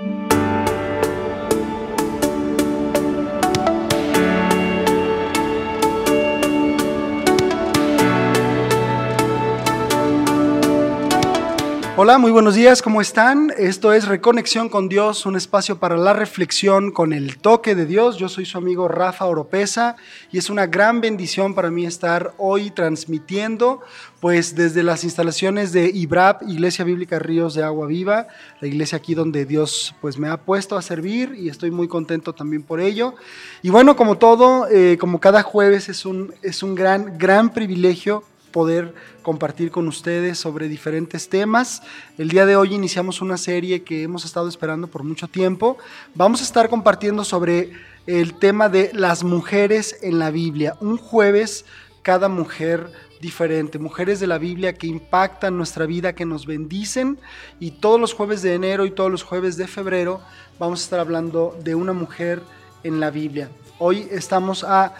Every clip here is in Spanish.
Thank you. Hola, muy buenos días, ¿cómo están? Esto es Reconexión con Dios, un espacio para la reflexión con el toque de Dios. Yo soy su amigo Rafa Oropesa y es una gran bendición para mí estar hoy transmitiendo pues desde las instalaciones de IBRAP, Iglesia Bíblica Ríos de Agua Viva, la iglesia aquí donde Dios pues me ha puesto a servir y estoy muy contento también por ello. Y bueno, como todo, eh, como cada jueves es un, es un gran, gran privilegio poder compartir con ustedes sobre diferentes temas. El día de hoy iniciamos una serie que hemos estado esperando por mucho tiempo. Vamos a estar compartiendo sobre el tema de las mujeres en la Biblia. Un jueves cada mujer diferente, mujeres de la Biblia que impactan nuestra vida, que nos bendicen y todos los jueves de enero y todos los jueves de febrero vamos a estar hablando de una mujer en la Biblia. Hoy estamos a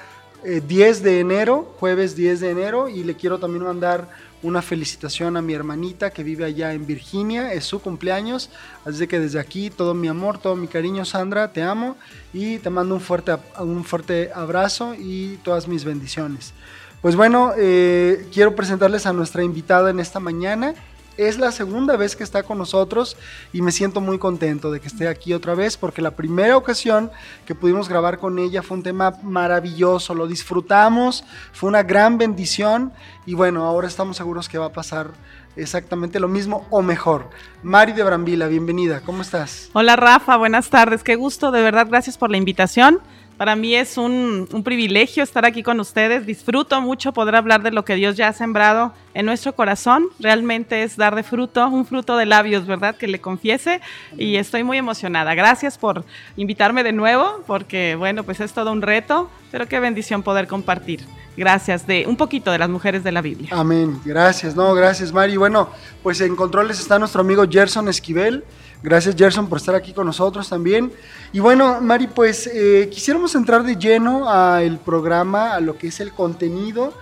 10 eh, de enero, jueves 10 de enero, y le quiero también mandar una felicitación a mi hermanita que vive allá en Virginia, es su cumpleaños, así que desde aquí todo mi amor, todo mi cariño, Sandra, te amo y te mando un fuerte, un fuerte abrazo y todas mis bendiciones. Pues bueno, eh, quiero presentarles a nuestra invitada en esta mañana. Es la segunda vez que está con nosotros y me siento muy contento de que esté aquí otra vez porque la primera ocasión que pudimos grabar con ella fue un tema maravilloso, lo disfrutamos, fue una gran bendición y bueno, ahora estamos seguros que va a pasar exactamente lo mismo o mejor. Mari de Brambila, bienvenida, ¿cómo estás? Hola Rafa, buenas tardes, qué gusto, de verdad, gracias por la invitación. Para mí es un, privilegio estar aquí con ustedes. Disfruto mucho poder hablar de lo que Dios ya ha sembrado en nuestro corazón. Realmente es dar de fruto, un fruto de labios, ¿verdad? Que le confiese. Y estoy muy emocionada. Gracias por invitarme de nuevo, porque bueno, pues es todo un reto, pero qué bendición poder compartir. Gracias de un poquito de las mujeres de la Biblia. Amén. Gracias, no, gracias, Mari. Bueno, pues en controles está nuestro amigo Gerson Esquivel. Gracias Gerson por estar aquí con nosotros también. Y bueno, Mari, pues eh, quisiéramos entrar de lleno al programa, a lo que es el contenido.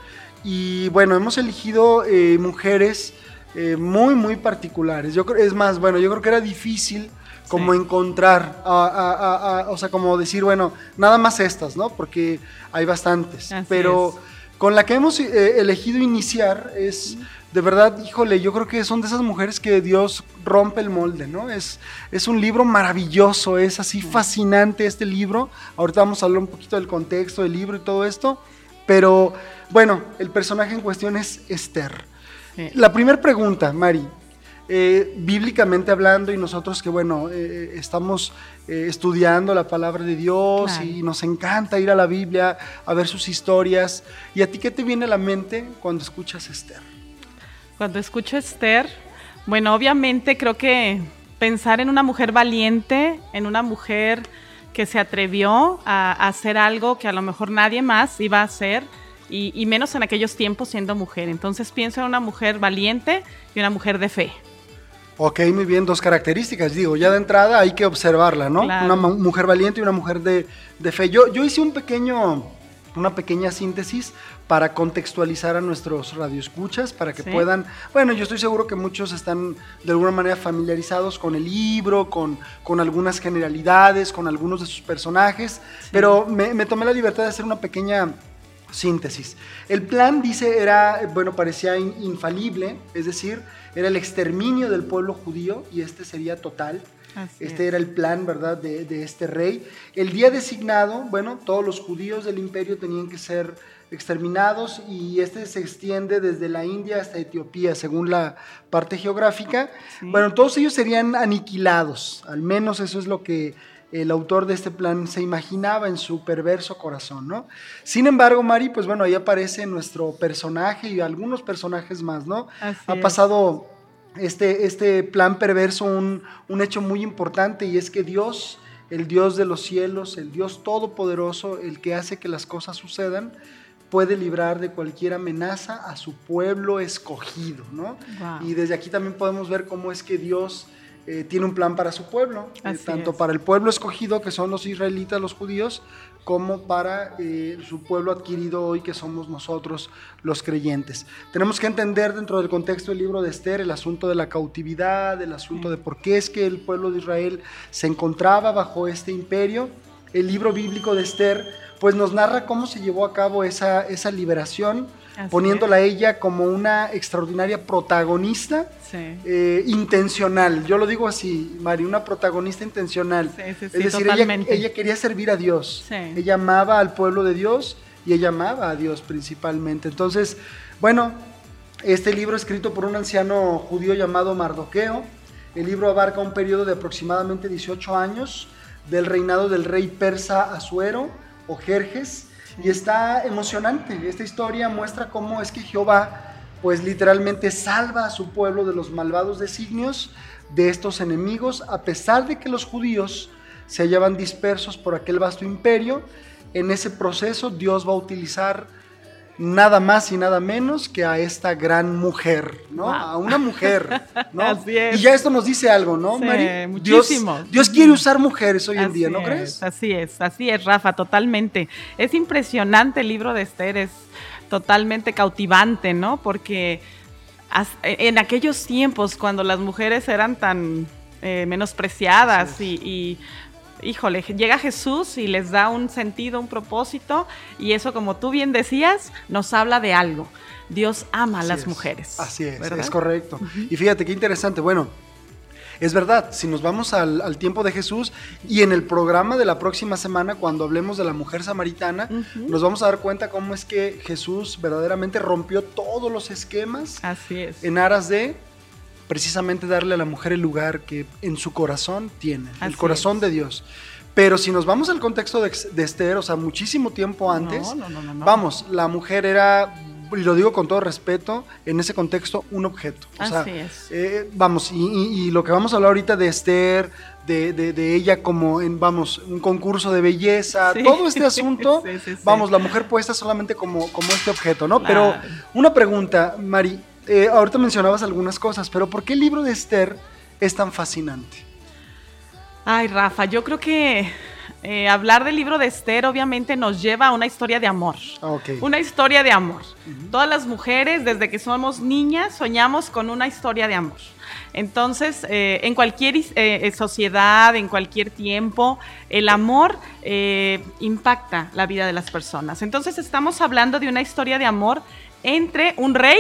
Y bueno, hemos elegido eh, mujeres eh, muy, muy particulares. Yo creo, es más, bueno, yo creo que era difícil como encontrar, o sea, como decir, bueno, nada más estas, ¿no? Porque hay bastantes. pero con la que hemos elegido iniciar es de verdad, híjole, yo creo que son de esas mujeres que Dios rompe el molde, ¿no? Es, es un libro maravilloso, es así fascinante este libro. Ahorita vamos a hablar un poquito del contexto del libro y todo esto, pero bueno, el personaje en cuestión es Esther. La primera pregunta, Mari, eh, bíblicamente hablando y nosotros que bueno, eh, estamos eh, estudiando la palabra de Dios y nos encanta ir a la Biblia a ver sus historias. ¿Y a ti qué te viene a la mente cuando escuchas Esther? Cuando escucho Esther, bueno, obviamente creo que pensar en una mujer valiente, en una mujer que se atrevió a, hacer algo que a lo mejor nadie más iba a hacer, y, menos en aquellos tiempos siendo mujer. Entonces pienso en una mujer valiente y una mujer de fe. Ok, muy bien, dos características, digo, ya de entrada hay que observarla, ¿no? Una mujer valiente y una mujer de, de fe. Yo, yo hice un pequeño una pequeña síntesis para contextualizar a nuestros radioescuchas, para que puedan, bueno, yo estoy seguro que muchos están de alguna manera familiarizados con el libro, con, con algunas generalidades, con algunos de sus personajes, pero me, tomé la libertad de hacer una pequeña síntesis. El plan, dice, era, bueno, parecía infalible, es decir, era el exterminio del pueblo judío y este sería total este era el plan, ¿verdad?, de, este rey. El día designado, bueno, todos los judíos del imperio tenían que ser exterminados y este se extiende desde la India hasta Etiopía, según la parte geográfica. Bueno, todos ellos serían aniquilados, al menos eso es lo que el autor de este plan se imaginaba en su perverso corazón, ¿no? Sin embargo, Mari, pues bueno, ahí aparece nuestro personaje y algunos personajes más, ¿no? ha pasado este, este plan perverso un, hecho muy importante y es que Dios, el Dios de los cielos, el Dios todopoderoso, el que hace que las cosas sucedan, puede librar de cualquier amenaza a su pueblo escogido, ¿no? Y desde aquí también podemos ver cómo es que Dios eh, tiene un plan para su pueblo, eh, tanto para el pueblo escogido, que son los israelitas, los judíos, como para eh, su pueblo adquirido hoy, que somos nosotros los creyentes. Tenemos que entender dentro del contexto del libro de Esther el asunto de la cautividad, el asunto de por qué es que el pueblo de Israel se encontraba bajo este imperio. El libro bíblico de Esther pues nos narra cómo se llevó a cabo esa, esa liberación poniéndola a ella como una extraordinaria protagonista eh, intencional. Yo lo digo así, Mari, una protagonista intencional. es decir, ella, quería servir a Dios. Ella amaba al pueblo de Dios y ella amaba a Dios principalmente. Entonces, bueno, este libro escrito por un anciano judío llamado Mardoqueo. El libro abarca un periodo de aproximadamente 18 años del reinado del rey persa Asuero o Jerjes y está emocionante. Esta historia muestra cómo es que Jehová, pues literalmente salva a su pueblo de los malvados designios de estos enemigos, a pesar de que los judíos se hallaban dispersos por aquel vasto imperio. En ese proceso Dios va a utilizar nada más y nada menos que a esta gran mujer, ¿no? A una mujer, ¿no? Así es. Y ya esto nos dice algo, ¿no, sí, Muchísimo. Dios, quiere usar mujeres hoy en día, ¿no crees? Así es, así es, Rafa, totalmente. Es impresionante el libro de Esther, es totalmente cautivante, ¿no? Porque en aquellos tiempos, cuando las mujeres eran tan eh, menospreciadas y híjole, llega Jesús y les da un sentido, un propósito, y eso, como tú bien decías, nos habla de algo. Dios ama a las mujeres. Así es, es correcto. Y fíjate qué interesante. Bueno, es verdad, si nos vamos al, tiempo de Jesús y en el programa de la próxima semana, cuando hablemos de la mujer samaritana, nos vamos a dar cuenta cómo es que Jesús verdaderamente rompió todos los esquemas Así es. en aras de precisamente darle a la mujer el lugar que en su corazón tiene, el corazón de Dios. Pero si nos vamos al contexto de, Esther, o sea, muchísimo tiempo antes, vamos, la mujer era, y lo digo con todo respeto, en ese contexto, un objeto. Así es. Eh, vamos, y, lo que vamos a hablar ahorita de Esther, de, ella como en, vamos, un concurso de belleza, todo este asunto, vamos, la mujer puesta solamente como, como este objeto, ¿no? Pero una pregunta, Mari, eh, ahorita mencionabas algunas cosas, pero ¿por qué el libro de Esther es tan fascinante? Ay, Rafa, yo creo que eh, hablar del libro de Esther obviamente nos lleva a una historia de amor. Ah, una historia de amor. Todas las mujeres, desde que somos niñas, soñamos con una historia de amor. Entonces, eh, en cualquier sociedad, en cualquier tiempo, el amor impacta la vida de las personas. Entonces, estamos hablando de una historia de amor entre un rey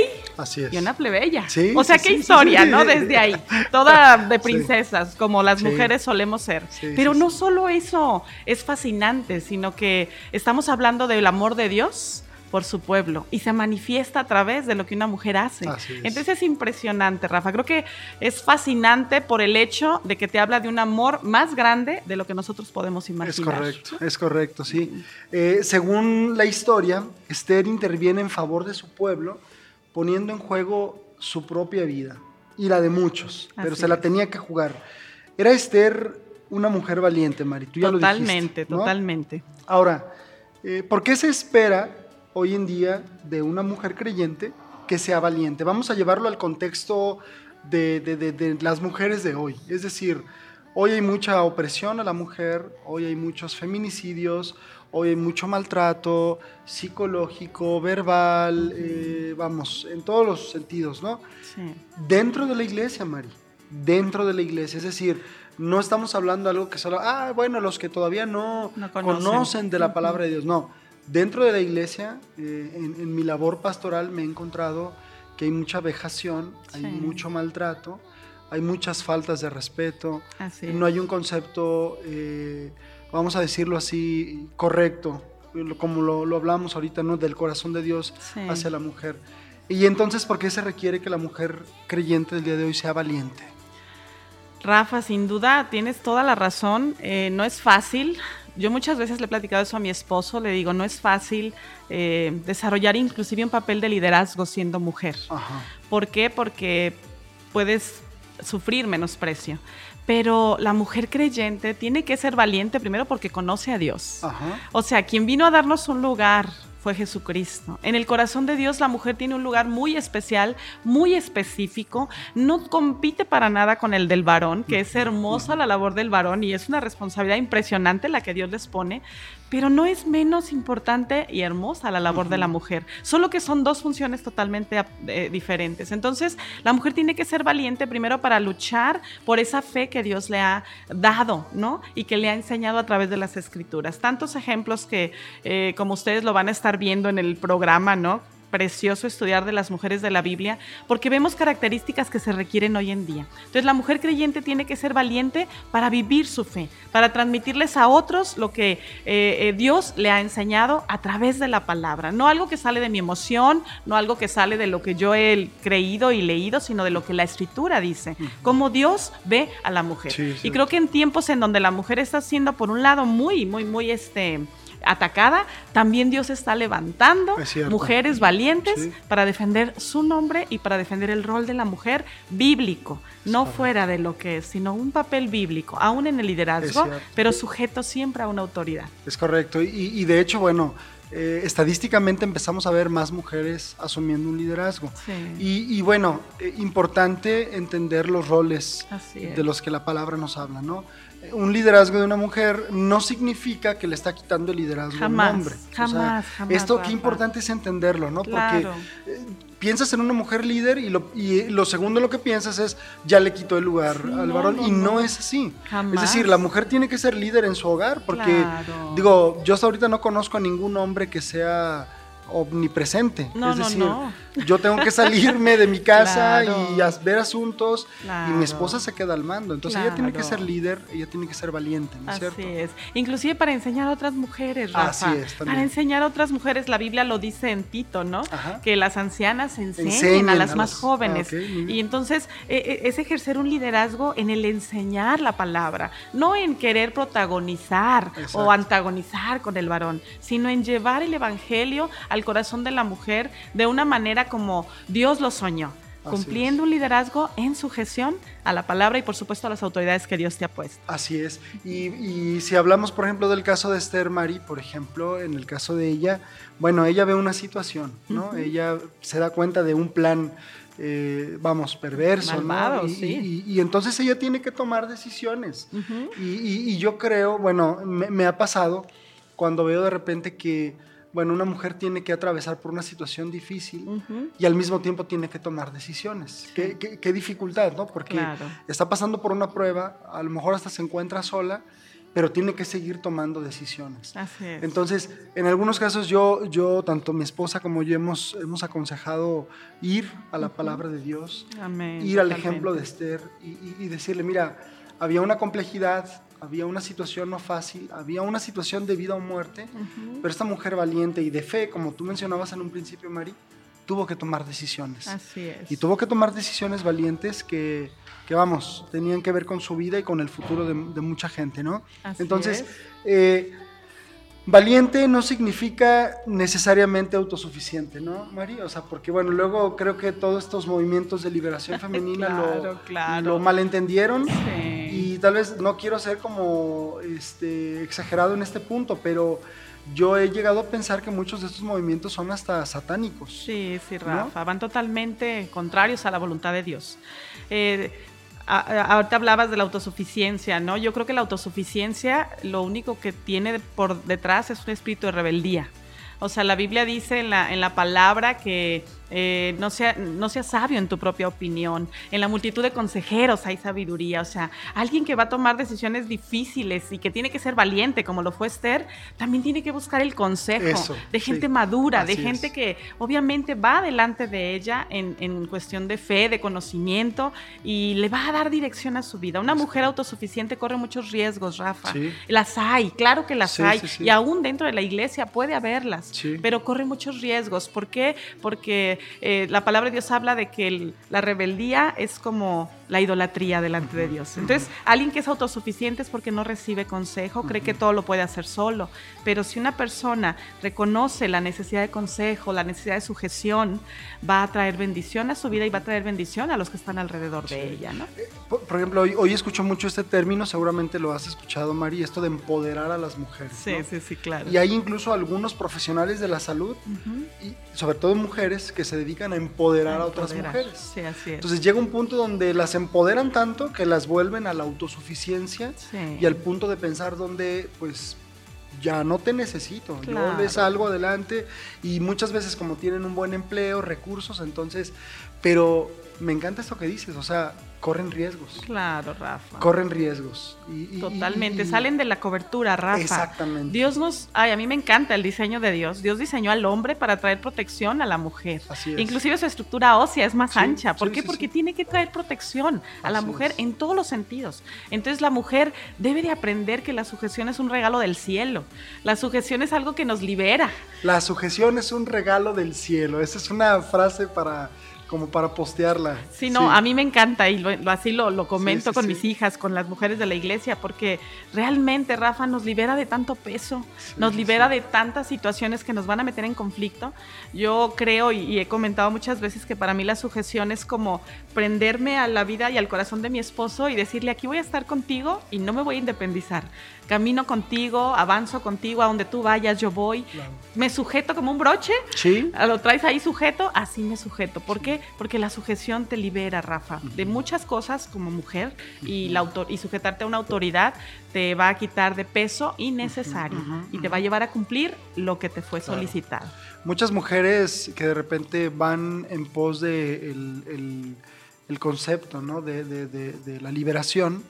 y una plebeya. o sea, qué historia, ¿no? Desde ahí. Toda de princesas, como las mujeres solemos ser. Pero no solo eso es fascinante, sino que estamos hablando del amor de Dios por su pueblo y se manifiesta a través de lo que una mujer hace. Entonces es impresionante, Rafa. Creo que es fascinante por el hecho de que te habla de un amor más grande de lo que nosotros podemos imaginar. Es correcto, es correcto, sí. Eh, según la historia, Esther interviene en favor de su pueblo poniendo en juego su propia vida y la de muchos, pero se la tenía que jugar. Era Esther una mujer valiente, Mari, tú ya totalmente, lo dijiste. Totalmente, totalmente. Ahora, eh, ¿por qué se espera hoy en día de una mujer creyente que sea valiente. Vamos a llevarlo al contexto de, las mujeres de hoy. Es decir, hoy hay mucha opresión a la mujer, hoy hay muchos feminicidios, hoy hay mucho maltrato psicológico, verbal, eh, vamos, en todos los sentidos, ¿no? Sí. Dentro de la iglesia, Mari, dentro de la iglesia, es decir, no estamos hablando de algo que solo, ah, bueno, los que todavía no, conocen de la palabra de Dios, no Dentro de la iglesia, eh, en, mi labor pastoral, me he encontrado que hay mucha vejación, hay mucho maltrato, hay muchas faltas de respeto, no hay un concepto, eh, vamos a decirlo así, correcto, como lo, hablamos ahorita, ¿no? del corazón de Dios hacia la mujer. Y entonces, ¿por qué se requiere que la mujer creyente del día de hoy sea valiente? Rafa, sin duda tienes toda la razón. Eh, no es fácil. Yo muchas veces le he platicado eso a mi esposo, le digo, no es fácil eh, desarrollar inclusive un papel de liderazgo siendo mujer. ¿Por qué? Porque puedes sufrir menosprecio. Pero la mujer creyente tiene que ser valiente primero porque conoce a Dios. O sea, quien vino a darnos un lugar fue Jesucristo. En el corazón de Dios la mujer tiene un lugar muy especial, muy específico, no compite para nada con el del varón, que es hermosa la labor del varón y es una responsabilidad impresionante la que Dios les pone, pero no es menos importante y hermosa la labor de la mujer, solo que son dos funciones totalmente eh, diferentes. Entonces, la mujer tiene que ser valiente primero para luchar por esa fe que Dios le ha dado, ¿no? Y que le ha enseñado a través de las escrituras. Tantos ejemplos que, eh, como ustedes lo van a estar viendo en el programa, ¿no? Precioso estudiar de las mujeres de la Biblia porque vemos características que se requieren hoy en día. Entonces la mujer creyente tiene que ser valiente para vivir su fe, para transmitirles a otros lo que eh, eh, Dios le ha enseñado a través de la palabra. No algo que sale de mi emoción, no algo que sale de lo que yo he creído y leído, sino de lo que la escritura dice, cómo Dios ve a la mujer. Y creo que en tiempos en donde la mujer está siendo, por un lado, muy, muy, muy, este, atacada, también Dios está levantando mujeres valientes para defender su nombre y para defender el rol de la mujer bíblico, no fuera de lo que es, sino un papel bíblico, aún en el liderazgo, pero sujeto siempre a una autoridad. Es correcto, y, de hecho, bueno, eh, estadísticamente empezamos a ver más mujeres asumiendo un liderazgo. Y, bueno, eh, importante entender los roles de los que la palabra nos habla, ¿no? un liderazgo de una mujer no significa que le está quitando el liderazgo a un hombre. Jamás, jamás. Esto qué importante es entenderlo, ¿no? Porque eh, piensas en una mujer líder y lo, y lo segundo lo que piensas es ya le quitó el lugar al varón y no, es así. Es decir, la mujer tiene que ser líder en su hogar porque, digo, yo hasta ahorita no conozco a ningún hombre que sea omnipresente. es decir, yo tengo que salirme de mi casa y ver asuntos y mi esposa se queda al mando. Entonces ella tiene que ser líder, ella tiene que ser valiente, ¿no es Así es. Inclusive para enseñar a otras mujeres, Rafa. Así es, Para enseñar a otras mujeres, la Biblia lo dice en Tito, ¿no? Que las ancianas enseñen, a las más jóvenes. y entonces e, e, es ejercer un liderazgo en el enseñar la palabra, no en querer protagonizar o antagonizar con el varón, sino en llevar el evangelio a el corazón de la mujer de una manera como Dios lo soñó, cumpliendo un liderazgo en sujeción a la palabra y por supuesto a las autoridades que Dios te ha puesto. Así es. Y, si hablamos, por ejemplo, del caso de Esther Marie, por ejemplo, en el caso de ella, bueno, ella ve una situación, ¿no? Ella se da cuenta de un plan eh, vamos, perverso. ¿no? y, entonces ella tiene que tomar decisiones. y, yo creo, bueno, me, ha pasado cuando veo de repente que bueno, una mujer tiene que atravesar por una situación difícil y al mismo tiempo tiene que tomar decisiones. Qué, dificultad, ¿no? Porque está pasando por una prueba, a lo mejor hasta se encuentra sola, pero tiene que seguir tomando decisiones. Así es. Entonces, en algunos casos yo, yo, tanto mi esposa como yo hemos, hemos aconsejado ir a la palabra de Dios, ir al ejemplo de Esther y, y decirle, mira, había una complejidad, había una situación no fácil, había una situación de vida o muerte, pero esta mujer valiente y de fe, como tú mencionabas en un principio, Mari, tuvo que tomar decisiones. Así es. Y tuvo que tomar decisiones valientes que, que vamos, tenían que ver con su vida y con el futuro de, mucha gente, ¿no? Así Entonces, eh, Valiente no significa necesariamente autosuficiente, ¿no, Mari? O sea, porque bueno, luego creo que todos estos movimientos de liberación femenina lo, lo, malentendieron y tal vez no quiero ser como este, exagerado en este punto, pero yo he llegado a pensar que muchos de estos movimientos son hasta satánicos. Sí, sí, Rafa, van totalmente contrarios a la voluntad de Dios. Eh, ahorita hablabas de la autosuficiencia, ¿no? Yo creo que la autosuficiencia lo único que tiene por detrás es un espíritu de rebeldía. O sea, la Biblia dice en la, en la palabra que eh, no, sea, no sea sabio en tu propia opinión. En la multitud de consejeros hay sabiduría. O sea, alguien que va a tomar decisiones difíciles y que tiene que ser valiente, como lo fue Esther, también tiene que buscar el consejo de gente madura, de gente que obviamente va delante de ella en, en, cuestión de fe, de conocimiento y le va a dar dirección a su vida. Una mujer autosuficiente corre muchos riesgos, Rafa. Las hay, claro que las hay. Y aún dentro de la iglesia puede haberlas, pero corre muchos riesgos. ¿Por qué? Porque eh, la palabra de Dios habla de que la rebeldía es como la idolatría delante de Dios. Entonces, alguien que es autosuficiente es porque no recibe consejo, cree que todo lo puede hacer solo. Pero si una persona reconoce la necesidad de consejo, la necesidad de sujeción, va a traer bendición a su vida y va a traer bendición a los que están alrededor de ella, ¿no? Eh, por, ejemplo, hoy, escucho mucho este término, seguramente lo has escuchado, Mari, esto de empoderar a las mujeres. Sí, sí, sí, claro. Y hay incluso algunos profesionales de la salud, y sobre todo mujeres, que se dedican a empoderar a, otras mujeres. Sí, así es. Entonces llega un punto donde las empoderan tanto que las vuelven a la autosuficiencia y al punto de pensar donde, pues, ya no te necesito, yo les salgo adelante y muchas veces como tienen un buen empleo, recursos, entonces, pero me encanta esto que dices, o sea, corren riesgos. Claro, Rafa. Corren riesgos. Totalmente, salen de la cobertura, Rafa. Exactamente. Dios nos, ay, a mí me encanta el diseño de Dios. Dios diseñó al hombre para traer protección a la mujer. Así es. Inclusive su estructura ósea es más ancha. ¿Por qué? Porque tiene que traer protección a la mujer en todos los sentidos. Entonces la mujer debe de aprender que la sujeción es un regalo del cielo. La sujeción es algo que nos libera. La sujeción es un regalo del cielo. Esa es una frase para como para postearla. Sí, no, a mí me encanta y lo, así lo, comento con mis hijas, con las mujeres de la iglesia, porque realmente Rafa nos libera de tanto peso, nos libera de tantas situaciones que nos van a meter en conflicto. Yo creo y, he comentado muchas veces que para mí la sujeción es como prenderme a la vida y al corazón de mi esposo y decirle, aquí voy a estar contigo y no me voy a independizar camino contigo, avanzo contigo, a donde tú vayas yo voy, me sujeto como un broche, ¿Sí? lo traes ahí sujeto, así me sujeto. ¿Por qué? Porque la sujeción te libera, Rafa, de muchas cosas como mujer y, la autor y sujetarte a una autoridad te va a quitar de peso innecesario y te va a llevar a cumplir lo que te fue solicitado. Muchas mujeres que de repente van en pos de el el concepto ¿no? de, de, de, la liberación,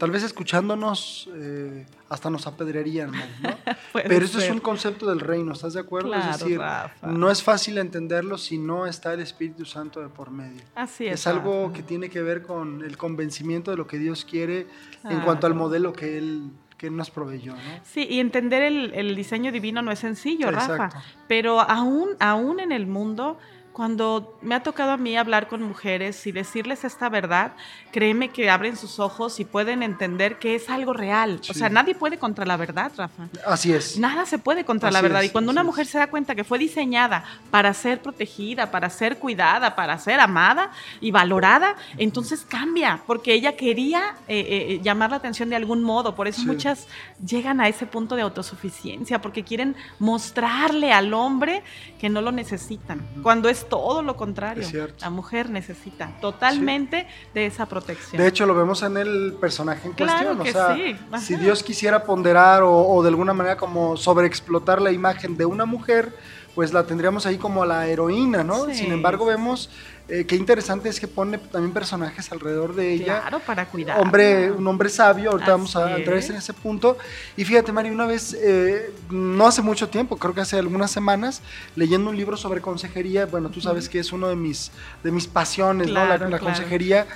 tal vez escuchándonos eh, hasta nos apedrearían, ¿no? Pero eso es un concepto del reino, ¿estás de acuerdo? es decir, no es fácil entenderlo si no está el Espíritu Santo de por medio. Así es. Es algo que tiene que ver con el convencimiento de lo que Dios quiere en cuanto al modelo que Él que nos proveyó. ¿no? Sí, y entender el, el diseño divino no es sencillo, Rafa, pero aún, aún en el mundo cuando me ha tocado a mí hablar con mujeres y decirles esta verdad, créeme que abren sus ojos y pueden entender que es algo real. O sea, nadie puede contra la verdad, Rafa. Así es. Nada se puede contra la verdad. y cuando una mujer se da cuenta que fue diseñada para ser protegida, para ser cuidada, para ser amada y valorada, entonces cambia, porque ella quería eh, eh, llamar la atención de algún modo. Por eso muchas llegan a ese punto de autosuficiencia, porque quieren mostrarle al hombre que no lo necesitan. Cuando es todo lo contrario. La mujer necesita totalmente de esa protección. De hecho, lo vemos en el personaje en cuestión. o sea, si Dios quisiera ponderar o, de alguna manera como sobreexplotar la imagen de una mujer, pues la tendríamos ahí como la heroína, ¿no? Sin embargo, vemos eh, qué interesante es que pone también personajes alrededor de ella. Claro, para cuidar. Hombre, un hombre sabio, ahorita vamos a entrar en ese punto. Y fíjate, Mari, una vez, eh, no hace mucho tiempo, creo que hace algunas semanas, leyendo un libro sobre consejería, bueno, tú sabes que es uno de mis, de mis pasiones, ¿no? La, consejería,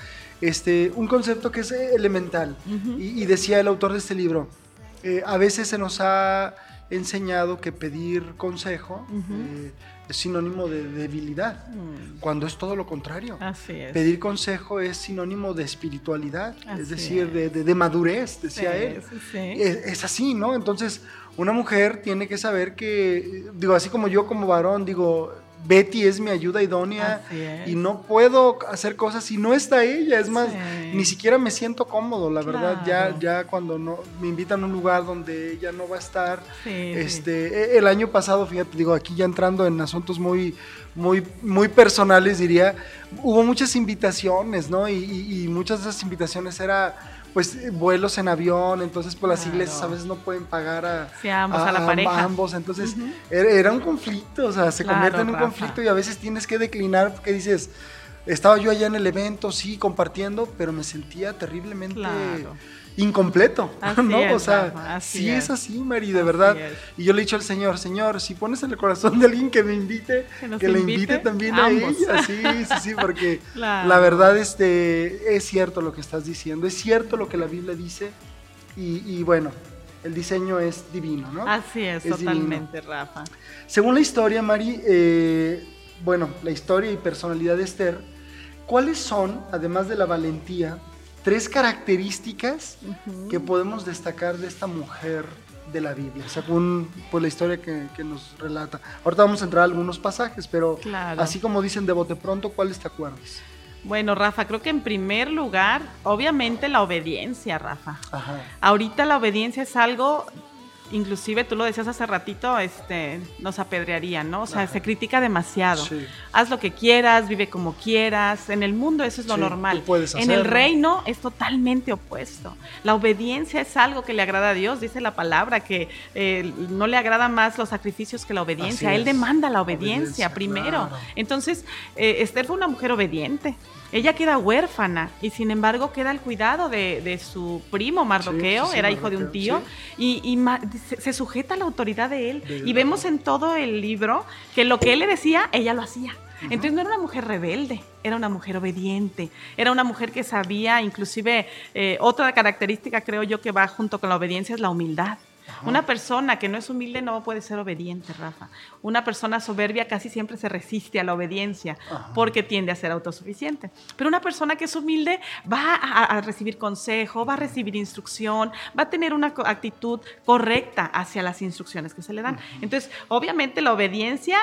este, un concepto que es elemental. y, decía el autor de este libro, eh, a veces se nos ha enseñado que pedir consejo eh, es sinónimo de debilidad, mm. cuando es todo lo contrario. Pedir consejo es sinónimo de espiritualidad, es decir, De, madurez, decía él. es, así, ¿no? Entonces, una mujer tiene que saber que, digo, así como yo como varón, digo, Betty es mi ayuda idónea y no puedo hacer cosas si no está ella. Es más, ni siquiera me siento cómodo, la verdad. Ya, ya cuando no, me invitan a un lugar donde ella no va a estar. este, e, El año pasado, fíjate, digo, aquí ya entrando en asuntos muy, muy, muy personales, diría, hubo muchas invitaciones, ¿no? Y, y muchas de esas invitaciones era pues vuelos en avión, entonces pues las iglesias a veces no pueden pagar a, ambos, la pareja. ambos, entonces era, un conflicto, o sea, se convierte en un conflicto y a veces tienes que declinar porque dices, estaba yo allá en el evento, sí, compartiendo, pero me sentía terriblemente incompleto, ¿no? o sea, sí es. así, Mari, de verdad. Y yo le he dicho al Señor, Señor, si pones en el corazón de alguien que me invite, que, le invite, también a ella, sí, sí, sí, porque la verdad este, es cierto lo que estás diciendo, es cierto lo que la Biblia dice y, bueno, el diseño es divino, ¿no? Así es, totalmente, Rafa. Según la historia, Mari, eh, bueno, la historia y personalidad de Esther, ¿cuáles son, además de la valentía, tres características que podemos destacar de esta mujer de la Biblia, según pues, la historia que, nos relata. Ahorita vamos a entrar a algunos pasajes, pero así como dicen de bote pronto, ¿cuáles te acuerdas? Bueno, Rafa, creo que en primer lugar, obviamente la obediencia, Rafa. Ahorita la obediencia es algo inclusive tú lo decías hace ratito, este, nos apedrearían, ¿no? O sea, se critica demasiado. Haz lo que quieras, vive como quieras. En el mundo eso es lo normal. en el reino es totalmente opuesto. La obediencia es algo que le agrada a Dios, dice la palabra, que eh, no le agrada más los sacrificios que la obediencia. Él demanda la obediencia, primero. Entonces, eh, Esther fue una mujer obediente. Ella queda huérfana y sin embargo queda al cuidado de, su primo Mardoqueo, era hijo de un tío, y, se, sujeta a la autoridad de él. y vemos en todo el libro que lo que él le decía, ella lo hacía. Entonces no era una mujer rebelde, era una mujer obediente, era una mujer que sabía, inclusive eh, otra característica creo yo que va junto con la obediencia es la humildad. Una persona que no es humilde no puede ser obediente, Rafa. Una persona soberbia casi siempre se resiste a la obediencia porque tiende a ser autosuficiente. Pero una persona que es humilde va a, recibir consejo, va a recibir instrucción, va a tener una actitud correcta hacia las instrucciones que se le dan. Entonces, obviamente la obediencia,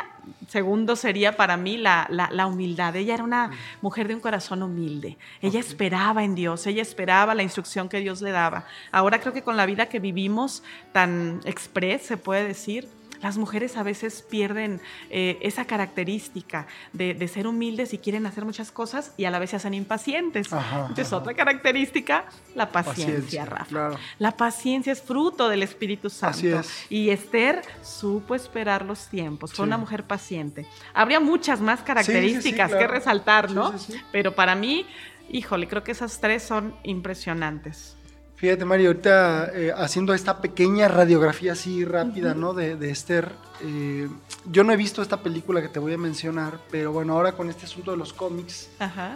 segundo sería para mí la, humildad. Ella era una mujer de un corazón humilde. Ella esperaba en Dios, ella esperaba la instrucción que Dios le daba. Ahora creo que con la vida que vivimos, tan express, se puede decir, las mujeres a veces pierden eh, esa característica de, ser humildes y quieren hacer muchas cosas y a la vez se hacen impacientes. Entonces, otra característica, la paciencia, Rafa. La paciencia es fruto del Espíritu Santo. Y Esther supo esperar los tiempos. Fue una mujer paciente. Habría muchas más características que resaltar, ¿no? Pero para mí, híjole, creo que esas tres son impresionantes. Fíjate, Mario, ahorita eh, haciendo esta pequeña radiografía así rápida, ¿no? De, Esther. Eh, yo no he visto esta película que te voy a mencionar, pero bueno, ahora con este asunto de los cómics,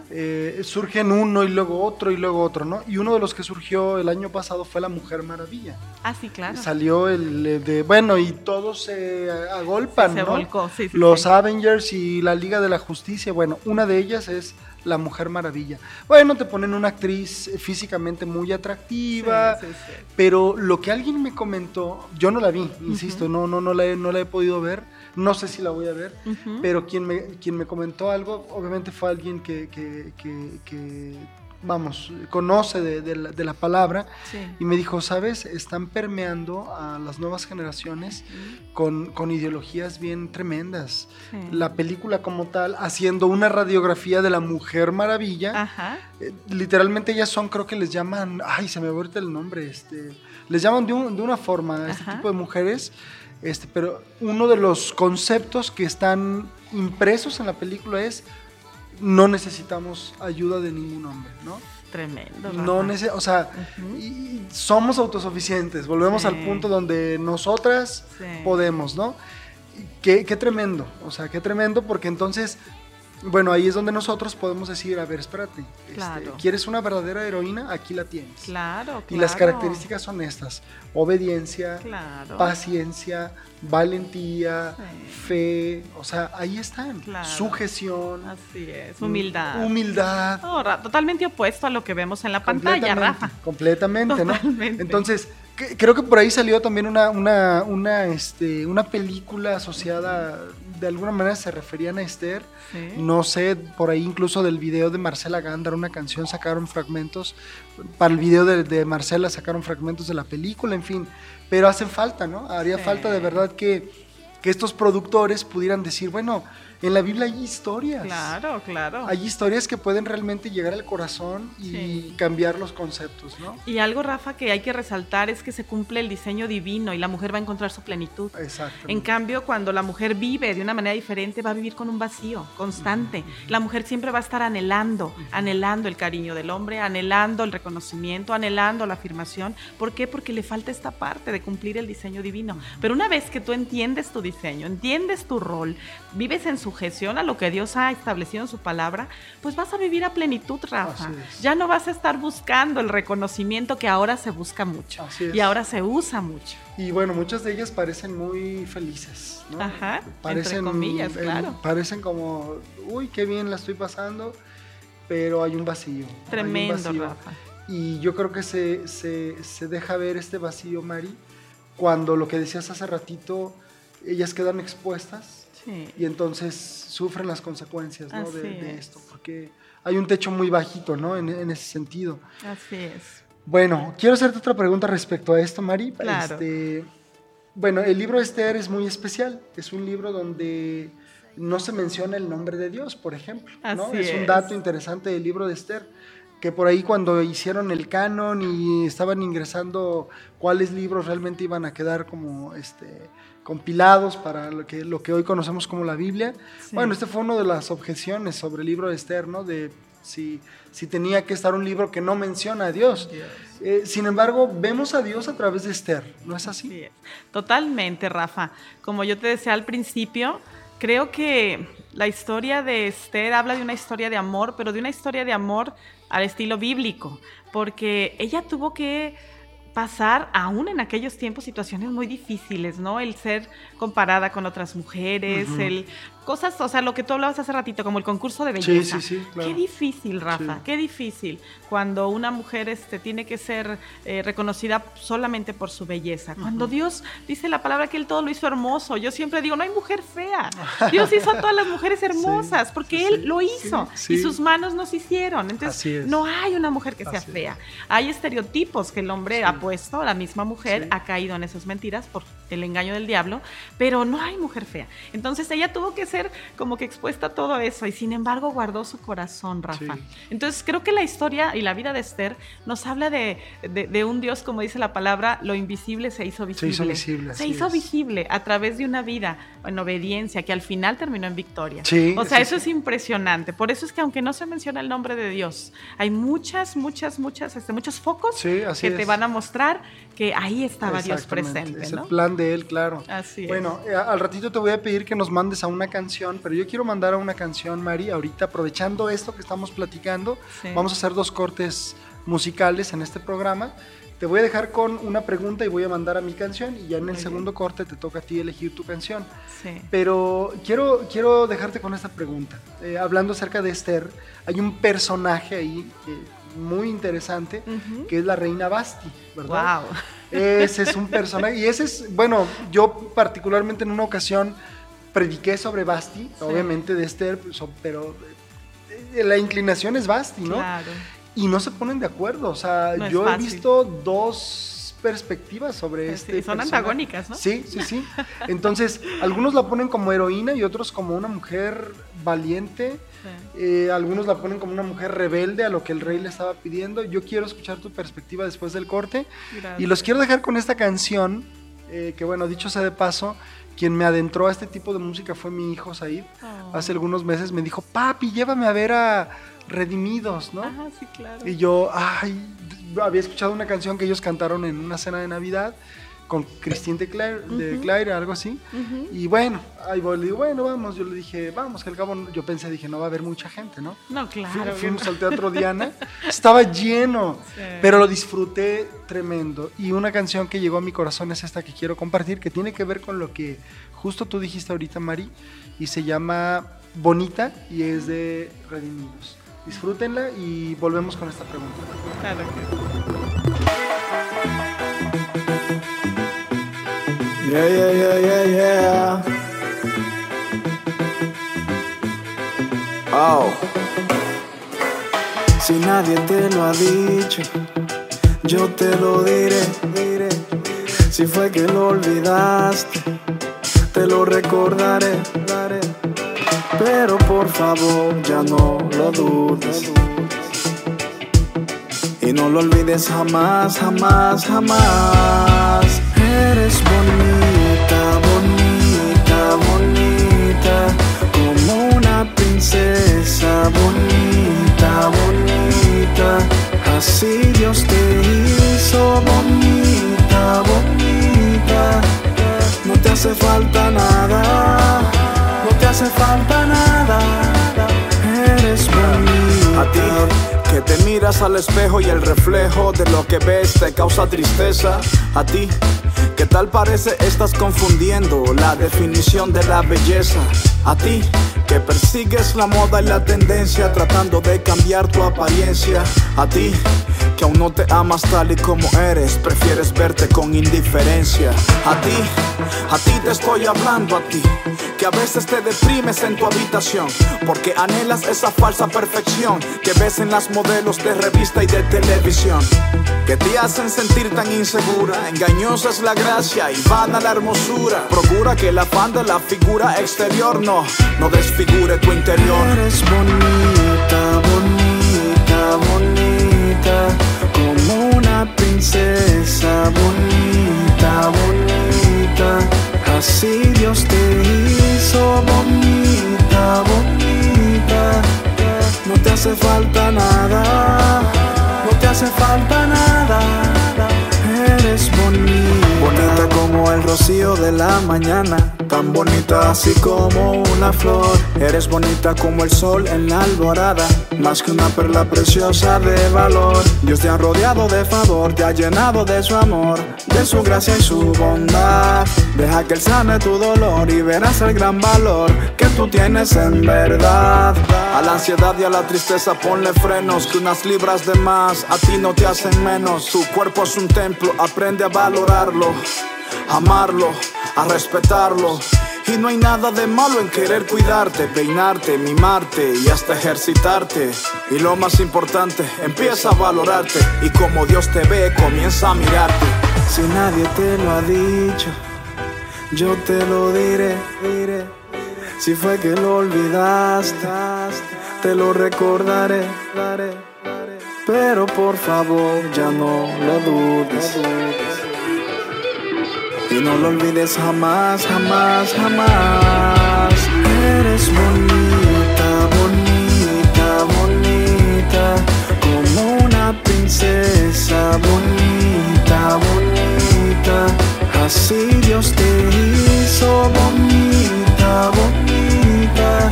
eh, surgen uno y luego otro y luego otro, ¿no? Y uno de los que surgió el año pasado fue La Mujer Maravilla. Ah, sí, claro. Salió el de, bueno, y todos se agolpan, se Volcó, sí, sí, los Avengers y la Liga de la Justicia. Bueno, una de ellas es la Mujer Maravilla. Bueno, te ponen una actriz físicamente muy atractiva, pero lo que alguien me comentó, yo no la vi, insisto, no, no, no, la he, no la he podido ver, no sé si la voy a ver, pero quien me, quien me comentó algo, obviamente fue alguien que, que, que vamos, conoce de, la, palabra y me dijo, sabes, están permeando a las nuevas generaciones con, ideologías bien tremendas. La película como tal, haciendo una radiografía de la Mujer Maravilla, eh, literalmente ellas son, creo que les llaman, ay, se me ahorita el nombre, este, les llaman de, una forma a este tipo de mujeres. Este, pero uno de los conceptos que están impresos en la película es no necesitamos ayuda de ningún hombre, ¿no? Tremendo. No o sea, somos autosuficientes. Volvemos al punto donde nosotras podemos, ¿no? Qué, qué, tremendo, o sea, qué tremendo porque entonces bueno, ahí es donde nosotros podemos decir, a ver, espérate, este, ¿quieres una verdadera heroína? Aquí la tienes. Claro, Y las características son estas, obediencia, paciencia, valentía, fe, o sea, ahí están, sujeción. Así es, humildad. Humildad. totalmente opuesto a lo que vemos en la pantalla, Rafa. Completamente, ¿no? Entonces, creo que por ahí salió también una, una, una, este, una película asociada de alguna manera se referían a Esther. No sé, por ahí incluso del video de Marcela Gándara, una canción, sacaron fragmentos. Para el video de, Marcela sacaron fragmentos de la película, en fin. Pero hacen falta, ¿no? Haría falta de verdad que, que estos productores pudieran decir, bueno, en la Biblia hay historias. Claro, claro. Hay historias que pueden realmente llegar al corazón y cambiar los conceptos, ¿no? Y algo, Rafa, que hay que resaltar es que se cumple el diseño divino y la mujer va a encontrar su plenitud. Exacto. En cambio, cuando la mujer vive de una manera diferente, va a vivir con un vacío constante. La mujer siempre va a estar anhelando, anhelando el cariño del hombre, anhelando el reconocimiento, anhelando la afirmación. ¿Por qué? Porque le falta esta parte de cumplir el diseño divino. Pero una vez que tú entiendes tu diseño, entiendes tu rol, vives en su sujeción a lo que Dios ha establecido en su palabra, pues vas a vivir a plenitud, Rafa. Ya no vas a estar buscando el reconocimiento que ahora se busca mucho y ahora se usa mucho. Y bueno, muchas de ellas parecen muy felices, ¿no? Ajá, parecen, entre comillas, claro. parecen como, uy, qué bien la estoy pasando. pero hay un vacío. Tremendo, Rafa. Y yo creo que se, se, se deja ver este vacío, Mari, cuando lo que decías hace ratito, ellas quedan expuestas y entonces sufren las consecuencias ¿no? de, de, esto, porque hay un techo muy bajito ¿no? en, en, ese sentido. Así es. Bueno, quiero hacerte otra pregunta respecto a esto, Mari. Claro. Este, bueno, el libro de Esther es muy especial. Es un libro donde no se menciona el nombre de Dios, por ejemplo. ¿no? Es, es un dato interesante del libro de Esther que por ahí cuando hicieron el canon y estaban ingresando cuáles libros realmente iban a quedar como este compilados para lo que, lo que hoy conocemos como la Biblia. Sí. Bueno, este fue una de las objeciones sobre el libro de Esther, ¿no? De si, si tenía que estar un libro que no menciona a Dios. Eh, sin embargo, vemos a Dios a través de Esther, ¿no es así? Sí, totalmente, Rafa. Como yo te decía al principio, creo que la historia de Esther habla de una historia de amor, pero de una historia de amor al estilo bíblico, porque ella tuvo que pasar aún en aquellos tiempos situaciones muy difíciles, ¿no? El ser comparada con otras mujeres, uh -huh. el cosas, o sea, lo que tú hablabas hace ratito, como el concurso de belleza. Sí, sí, sí, claro. Qué difícil, Rafa, qué difícil cuando una mujer este, tiene que ser eh, reconocida solamente por su belleza. Cuando uh -huh. Dios dice la palabra que Él todo lo hizo hermoso, yo siempre digo, no hay mujer fea. Dios hizo a todas las mujeres hermosas porque Él lo hizo y sus manos nos hicieron. Entonces, no hay una mujer que sea Así fea. Es. Hay estereotipos que el hombre ha puesto, la misma mujer ha caído en esas mentiras por el engaño del diablo, pero no hay mujer fea. Entonces, ella tuvo que ser como que expuesta a todo eso y sin embargo guardó su corazón, Rafa. Sí. Entonces creo que la historia y la vida de Esther nos habla de, de, de, un Dios, como dice la palabra, lo invisible se hizo visible. Se hizo visible. Se hizo es. visible a través de una vida en obediencia que al final terminó en victoria. Sí, o sea, sí, eso es impresionante. Por eso es que aunque no se menciona el nombre de Dios, hay muchas, muchas, muchas, este, muchos focos que es. te van a mostrar que ahí estaba Dios presente. Es ¿no? el plan de Él, claro. Así bueno, es. Eh, al ratito te voy a pedir que nos mandes a una canción, pero yo quiero mandar a una canción, Mari, ahorita aprovechando esto que estamos platicando, sí. vamos a hacer dos cortes musicales en este programa. Te voy a dejar con una pregunta y voy a mandar a mi canción y ya en el segundo corte te toca a ti elegir tu canción. Sí. Pero quiero, quiero dejarte con esta pregunta. Eh, hablando acerca de Esther, hay un personaje ahí eh, muy interesante uh -huh. que es la reina Basti, ¿verdad? Wow. Ese es un personaje y ese es, bueno, yo particularmente en una ocasión prediqué sobre Basti, sí. obviamente de Esther, pero eh, la inclinación es Basti, ¿no? Claro. Y no se ponen de acuerdo, o sea, no yo he visto dos perspectivas sobre sí, este. Son personaje. antagónicas, ¿no? Sí, sí, sí. Entonces, algunos la ponen como heroína y otros como una mujer valiente. Sí. Eh, algunos la ponen como una mujer rebelde a lo que el rey le estaba pidiendo. Yo quiero escuchar tu perspectiva después del corte. Gracias. Y los quiero dejar con esta canción, eh, que bueno, dicho sea de paso, quien me adentró a este tipo de música fue mi hijo Said. Oh. Hace algunos meses me dijo, papi, llévame a ver a Redimidos, ¿no? Ajá, sí, claro. Y yo, ay, había escuchado una canción que ellos cantaron en una cena de Navidad con Christine de Claire, uh -huh. de Claire algo así. Uh -huh. Y bueno, ahí voy, le digo, bueno, vamos. Yo le dije, vamos, que al cabo yo pensé, dije, no va a haber mucha gente, ¿no? No, claro. fuimos al Teatro Diana, estaba lleno, sí. pero lo disfruté tremendo. Y una canción que llegó a mi corazón es esta que quiero compartir, que tiene que ver con lo que justo tú dijiste ahorita, Mari, y se llama Bonita y es de Redimidos. Disfrútenla y volvemos con esta pregunta. Claro que Yeah, yeah, yeah, yeah, yeah. Oh. Si nadie te lo ha dicho, yo te lo diré. Si fue que lo olvidaste, te lo recordaré, daré. Pero por favor, ya no lo dudes. Y no lo olvides jamás, jamás, jamás. Eres bonita, bonita, bonita, como una princesa, bonita, bonita. Así Dios te hizo bonita, bonita. No te hace falta nada, no te hace falta nada. Eres bonita A ti que te miras al espejo y el reflejo de lo que ves te causa tristeza. A ti que tal parece estás confundiendo la definición de la belleza. A ti que persigues la moda y la tendencia tratando de cambiar tu apariencia. A ti que aún no te amas tal y como eres, prefieres verte con indiferencia. A ti, a ti te estoy hablando a ti, que a veces te deprimes en tu habitación, porque anhelas esa falsa perfección que ves en las modelos de revista y de televisión, que te hacen sentir tan insegura, engañosa es la gracia y vana la hermosura. Procura que la fan de la figura exterior no, no desfigure tu interior. Eres bonita, bonita, bonita, princesa bonita, bonita. Así Dios te hizo bonita, bonita. No te hace falta nada, no te hace falta nada. Eres bonita. Como el rocío de la mañana, tan bonita así como una flor. Eres bonita como el sol en la alborada, más que una perla preciosa de valor. Dios te ha rodeado de favor, te ha llenado de su amor, de su gracia y su bondad. Deja que él sane tu dolor y verás el gran valor que tú tienes en verdad. A la ansiedad y a la tristeza ponle frenos, que unas libras de más a ti no te hacen menos. Tu cuerpo es un templo, aprende a valorarlo, amarlo, a respetarlo. Y no hay nada de malo en querer cuidarte, peinarte, mimarte y hasta ejercitarte. Y lo más importante, empieza a valorarte y como Dios te ve, comienza a mirarte. Si nadie te lo ha dicho, yo te lo diré, diré. Si fue que lo olvidaste, te lo recordaré. daré. Pero por favor, ya no lo dudes. No lo olvides jamás, jamás, jamás. Eres bonita, bonita, bonita. Como una princesa bonita, bonita. Así Dios te hizo bonita, bonita.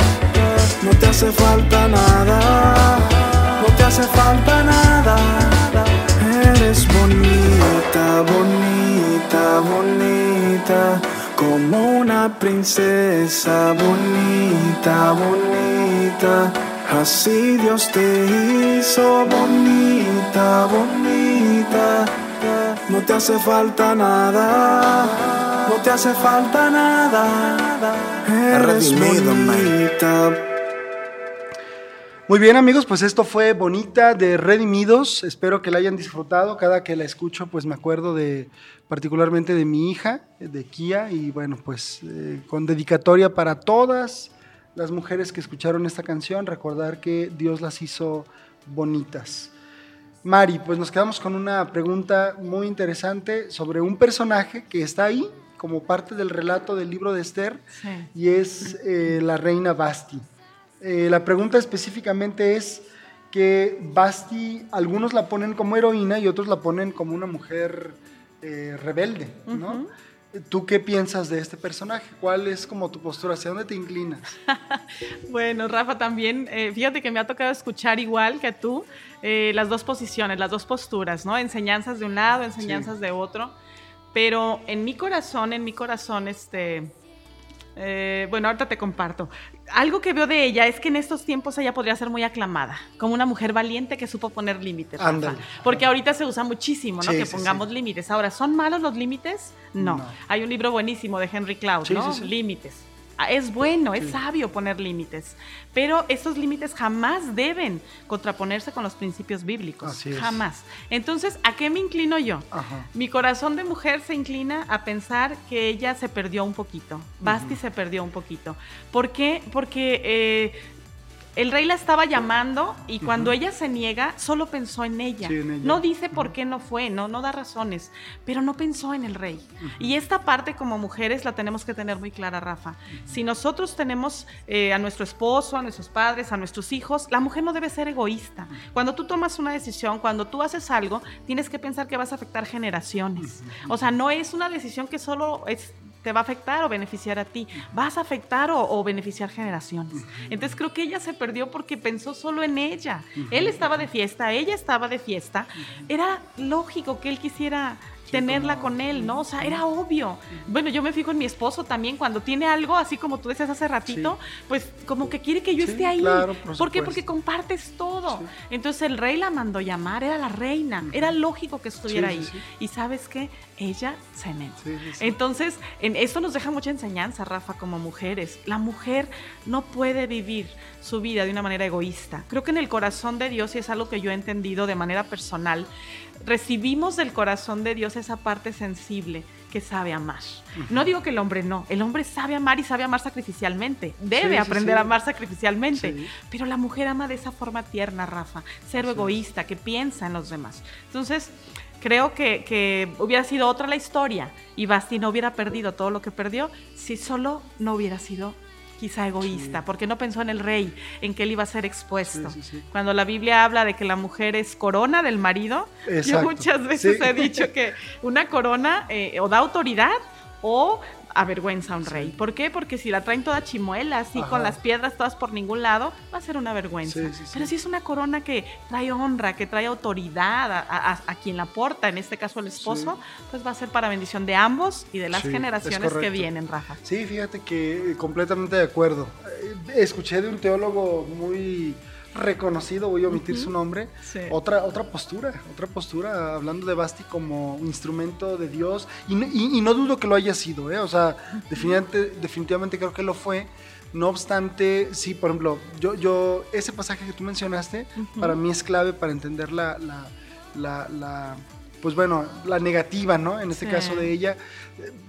No te hace falta nada, no te hace falta nada. Eres bonita, bonita, bonita, como una princesa bonita, bonita. Así Dios te hizo bonita, bonita. No te hace falta nada, no te hace falta nada. Eres redimido, man. Muy bien amigos, pues esto fue Bonita de Redimidos. Espero que la hayan disfrutado. Cada que la escucho, pues me acuerdo de particularmente de mi hija, de Kia, y bueno, pues eh, con dedicatoria para todas las mujeres que escucharon esta canción, recordar que Dios las hizo bonitas. Mari, pues nos quedamos con una pregunta muy interesante sobre un personaje que está ahí como parte del relato del libro de Esther Sí. y es eh, la reina Basti. Eh, la pregunta específicamente es que Basti, algunos la ponen como heroína y otros la ponen como una mujer eh, rebelde, ¿no? ¿Tú qué piensas de este personaje? ¿Cuál es como tu postura? ¿Hacia dónde te inclinas? Bueno, Rafa, también, eh, fíjate que me ha tocado escuchar igual que tú eh, las dos posiciones, las dos posturas, ¿no? Enseñanzas de un lado, enseñanzas de otro. Pero en mi corazón, en mi corazón, este. Eh, bueno, ahorita te comparto. Algo que veo de ella es que en estos tiempos ella podría ser muy aclamada, como una mujer valiente que supo poner límites. Rafa. Porque ahorita se usa muchísimo, ¿no? Sí, que sí, pongamos límites. Ahora, ¿son malos los límites? No. No. Hay un libro buenísimo de Henry Cloud, ¿no? Límites. Es bueno, es sabio poner límites, pero esos límites jamás deben contraponerse con los principios bíblicos. Así es. Jamás. Entonces, ¿a qué me inclino yo? Ajá. Mi corazón de mujer se inclina a pensar que ella se perdió un poquito. Basti se perdió un poquito. ¿Por qué? Porque eh, el rey la estaba llamando y cuando ella se niega, solo pensó en ella. Sí, en ella. No dice por qué no fue, no, no da razones, pero no pensó en el rey. Y esta parte como mujeres la tenemos que tener muy clara, Rafa. Si nosotros tenemos eh, a nuestro esposo, a nuestros padres, a nuestros hijos, la mujer no debe ser egoísta. Cuando tú tomas una decisión, cuando tú haces algo, tienes que pensar que vas a afectar generaciones. O sea, no es una decisión que solo es te va a afectar o beneficiar a ti, vas a afectar o, beneficiar generaciones. Entonces creo que ella se perdió porque pensó solo en ella. Él estaba de fiesta, ella estaba de fiesta. Era lógico que él quisiera tenerla con él, ¿no? O sea, era obvio. Bueno, yo me fijo en mi esposo también, cuando tiene algo, así como tú decías hace ratito, pues como que quiere que yo esté ahí. por, qué? Porque compartes todo. Entonces el rey la mandó llamar, era la reina, era lógico que estuviera ahí. Y sabes qué, ella se Entonces, en esto nos deja mucha enseñanza, Rafa, como mujeres. La mujer no puede vivir su vida de una manera egoísta. Creo que en el corazón de Dios, y es algo que yo he entendido de manera personal, recibimos del corazón de Dios esa parte sensible que sabe amar. No digo que el hombre no, el hombre sabe amar y sabe amar sacrificialmente, debe aprender a amar sacrificialmente, pero la mujer ama de esa forma tierna, Rafa, ser egoísta, que piensa en los demás. Entonces, creo que, que, hubiera sido otra la historia y Basti no hubiera perdido todo lo que perdió si solo no hubiera sido quizá egoísta, porque no pensó en el rey, en que él iba a ser expuesto. Cuando la Biblia habla de que la mujer es corona del marido, yo muchas veces he dicho que una corona eh, o da autoridad o avergüenza a un rey. ¿Por qué? Porque si la traen toda chimuela, así con las piedras todas por ningún lado, va a ser una vergüenza. Pero si es una corona que trae honra, que trae autoridad a, quien la porta, en este caso el esposo, pues va a ser para bendición de ambos y de las generaciones que vienen, Rafa. Sí, fíjate que completamente de acuerdo. Eh, escuché de un teólogo muy reconocido, voy a omitir su nombre, otra, otra postura, otra postura, hablando de Basti como instrumento de Dios, y, no dudo que lo haya sido, ¿eh? o sea, definitivamente, definitivamente creo que lo fue, no obstante, sí, por ejemplo, yo, yo ese pasaje que tú mencionaste, para mí es clave para entender la, la, pues bueno, la negativa, ¿no? En este caso de ella.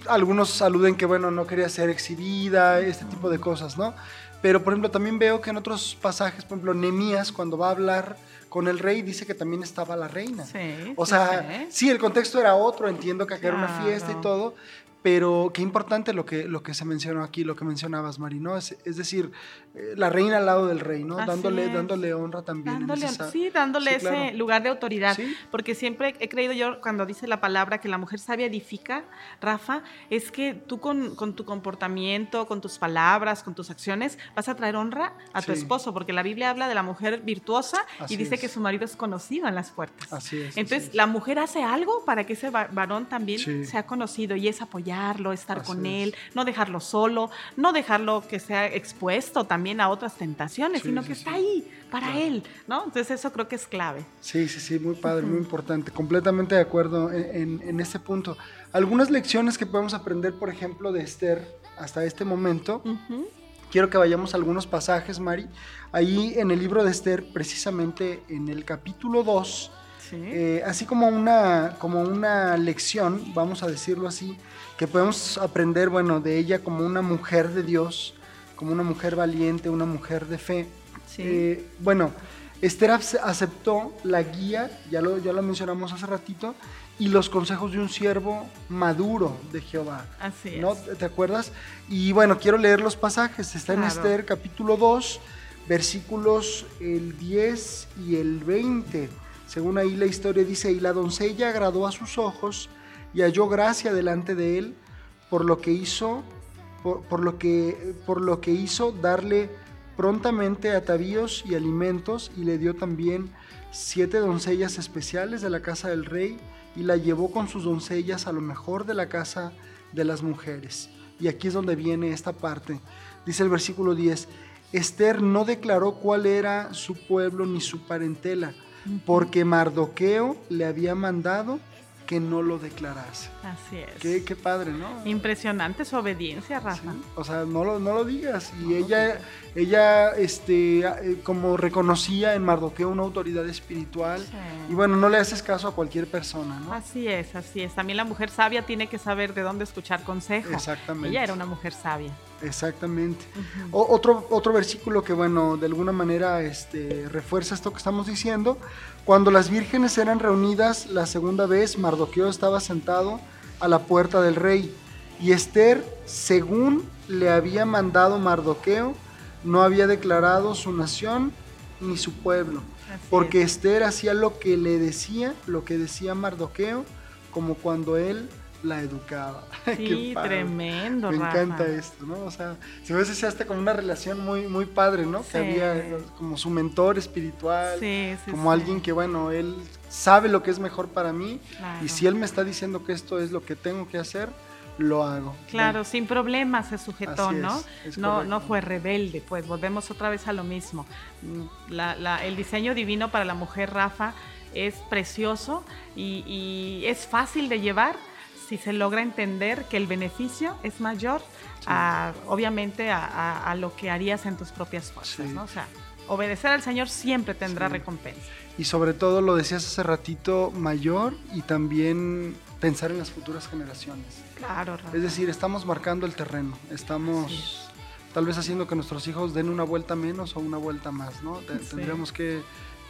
Algunos aluden que, bueno, no quería ser exhibida, este tipo de cosas, ¿no? Pero, por ejemplo, también veo que en otros pasajes, por ejemplo, Nemías, cuando va a hablar con el rey, dice que también estaba la reina. Sí, o sea, sí, el contexto era otro, entiendo que acá era una fiesta y todo, pero qué importante lo que, lo que se mencionó aquí, lo que mencionabas, Mari, ¿no? Es, decir, eh, la reina al lado del rey, ¿no? dándole, dándole honra también. sí, dándole ese lugar de autoridad. Porque siempre he creído yo, cuando dice la palabra que la mujer sabia edifica, Rafa, es que tú con, tu comportamiento, con tus palabras, con tus acciones, vas a traer honra a tu esposo, porque la Biblia habla de la mujer virtuosa y dice que su marido es conocido en las puertas. Así es. Entonces, la mujer hace algo para que ese varón también sea conocido y es apoyado estar con él, no dejarlo solo, no dejarlo que sea expuesto también a otras tentaciones, sino que está ahí para él, ¿no? Entonces eso creo que es clave. Sí, sí, sí, muy padre, muy importante, completamente de acuerdo en, en, este punto. Algunas lecciones que podemos aprender, por ejemplo, de Esther hasta este momento. Quiero que vayamos a algunos pasajes, Mari. Ahí en el libro de Esther, precisamente en el capítulo 2, eh, así como una, como una lección, vamos a decirlo así, que podemos aprender, bueno, de ella como una mujer de Dios, como una mujer valiente, una mujer de fe. Eh, bueno, Esther aceptó la guía, ya lo, ya lo mencionamos hace ratito, y los consejos de un siervo maduro de Jehová. Así ¿no? ¿Te acuerdas? Y bueno, quiero leer los pasajes. Está en Esther capítulo 2, versículos el 10 y el 20. Según ahí la historia dice, y la doncella agradó a sus ojos y halló gracia delante de él por lo que hizo, por, lo, que, por lo que hizo darle prontamente atavíos y alimentos y le dio también siete doncellas especiales de la casa del rey y la llevó con sus doncellas a lo mejor de la casa de las mujeres. Y aquí es donde viene esta parte. Dice el versículo 10, Esther no declaró cuál era su pueblo ni su parentela porque Mardoqueo le había mandado que no lo declarase. Así es. Qué, qué padre, ¿no? Impresionante su obediencia, Rafa. o sea, no lo, no lo digas. Y ella, ella este, eh, como reconocía en Mardoqueo una autoridad espiritual. Y bueno, no le haces caso a cualquier persona, ¿no? Así es, así es. También la mujer sabia tiene que saber de dónde escuchar consejo. Exactamente. Ella era una mujer sabia. Exactamente. otro, otro versículo que, bueno, de alguna manera este, refuerza esto que estamos diciendo. Cuando las vírgenes eran reunidas la segunda vez, Mardoqueo estaba sentado a la puerta del rey. Y Esther, según le había mandado Mardoqueo, no había declarado su nación ni su pueblo. porque Esther hacía lo que le decía, lo que decía Mardoqueo, como cuando él la educaba. Sí, tremendo. Me encanta esto, ¿no? O sea, se ve si hasta como una relación muy, muy padre, ¿no? Que había como su mentor espiritual, sí, sí, como alguien que, bueno, él sabe lo que es mejor para mí y si él me está diciendo que esto es lo que tengo que hacer, lo hago. Claro, sin problemas se sujetó, ¿no? no, no fue rebelde, pues volvemos otra vez a lo mismo. Mm, el diseño divino para la mujer Rafa es precioso y, es fácil de llevar si se logra entender que el beneficio es mayor, obviamente, a, lo que harías en tus propias fuerzas, ¿no? O sea, obedecer al Señor siempre tendrá recompensa. Y sobre todo, lo decías hace ratito, mayor y también pensar en las futuras generaciones. Claro, Es decir, estamos marcando el terreno, estamos tal vez haciendo que nuestros hijos den una vuelta menos o una vuelta más, ¿no? Tendríamos que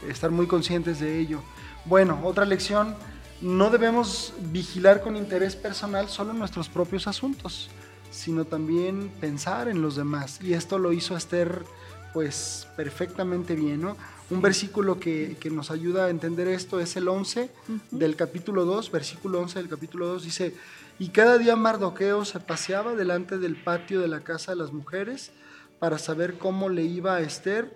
estar muy conscientes de ello. Bueno, otra lección, no debemos vigilar con interés personal solo nuestros propios asuntos, sino también pensar en los demás. Y esto lo hizo Esther pues perfectamente bien, ¿no? Un versículo que, nos ayuda a entender esto es el 11 del capítulo 2, versículo 11 del capítulo 2, dice, y cada día Mardoqueo se paseaba delante del patio de la casa de las mujeres para saber cómo le iba a Esther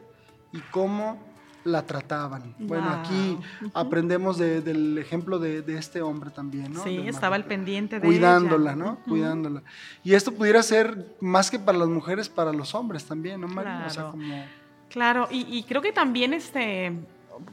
y cómo la trataban. Bueno, aquí aprendemos del ejemplo de, este hombre también, ¿no? Sí, estaba al pendiente de Cuidándola, ¿no? Cuidándola. Y esto pudiera ser más que para las mujeres, para los hombres también, ¿no, María? Claro, claro. Y, y, creo que también este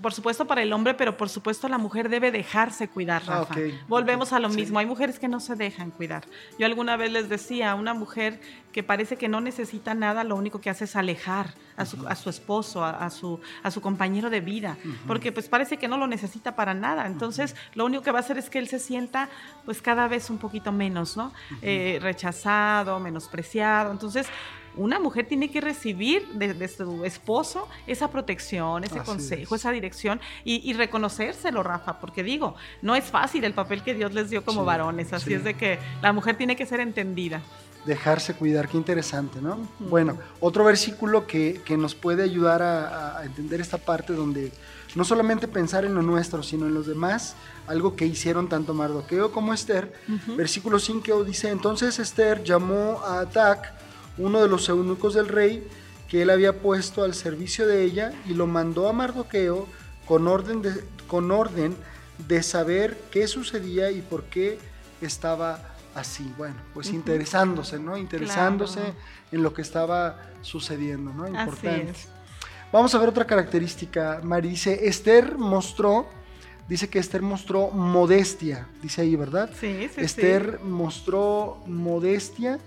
por supuesto para el hombre, pero por supuesto la mujer debe dejarse cuidar, ah, Rafa. Volvemos a lo mismo, hay mujeres que no se dejan cuidar. Yo alguna vez les decía, una mujer que parece que no necesita nada, lo único que hace es alejar a su, esposo, a, su, a su compañero de vida, porque pues parece que no lo necesita para nada. Entonces, lo único que va a hacer es que él se sienta pues cada vez un poquito menos, ¿no? Eh, rechazado, menospreciado. Entonces, una mujer tiene que recibir de, su esposo esa protección, ese consejo, esa dirección y, reconocérselo, Rafa, porque digo, no es fácil el papel que Dios les dio como varones, así es de que la mujer tiene que ser entendida. Dejarse cuidar, qué interesante, ¿no? Bueno, otro versículo que, nos puede ayudar a, entender esta parte donde no solamente pensar en lo nuestro, sino en los demás, algo que hicieron tanto Mardoqueo como Esther. Versículo 5 dice, entonces Esther llamó a Atac, uno de los eunucos del rey que él había puesto al servicio de ella y lo mandó a Mardoqueo con orden de, con orden de saber qué sucedía y por qué estaba así. Bueno, pues interesándose, ¿no? Interesándose en lo que estaba sucediendo, ¿no? Importante. Vamos a ver otra característica. Mari dice, Esther mostró, dice que Esther mostró modestia, dice ahí, ¿verdad? Sí, sí. Esther mostró modestia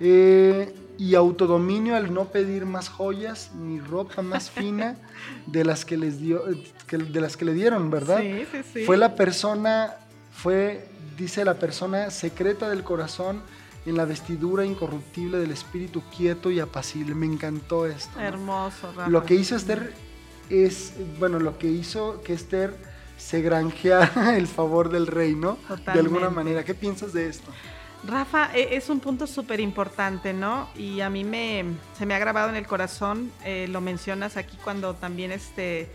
eh, y autodominio al no pedir más joyas ni ropa más fina de las que les dio de las que le dieron, ¿verdad? Sí, sí, sí. Fue la persona fue dice la persona secreta del corazón en la vestidura incorruptible del espíritu quieto y apacible. Me encantó esto. Hermoso. Lo que hizo Esther es, bueno, lo que hizo que Esther se granjeara el favor del rey, ¿no? De alguna manera. ¿Qué piensas de esto? Rafa, e, es un punto súper importante, ¿no? Y a mí me, se me ha grabado en el corazón, eh, lo mencionas aquí cuando también este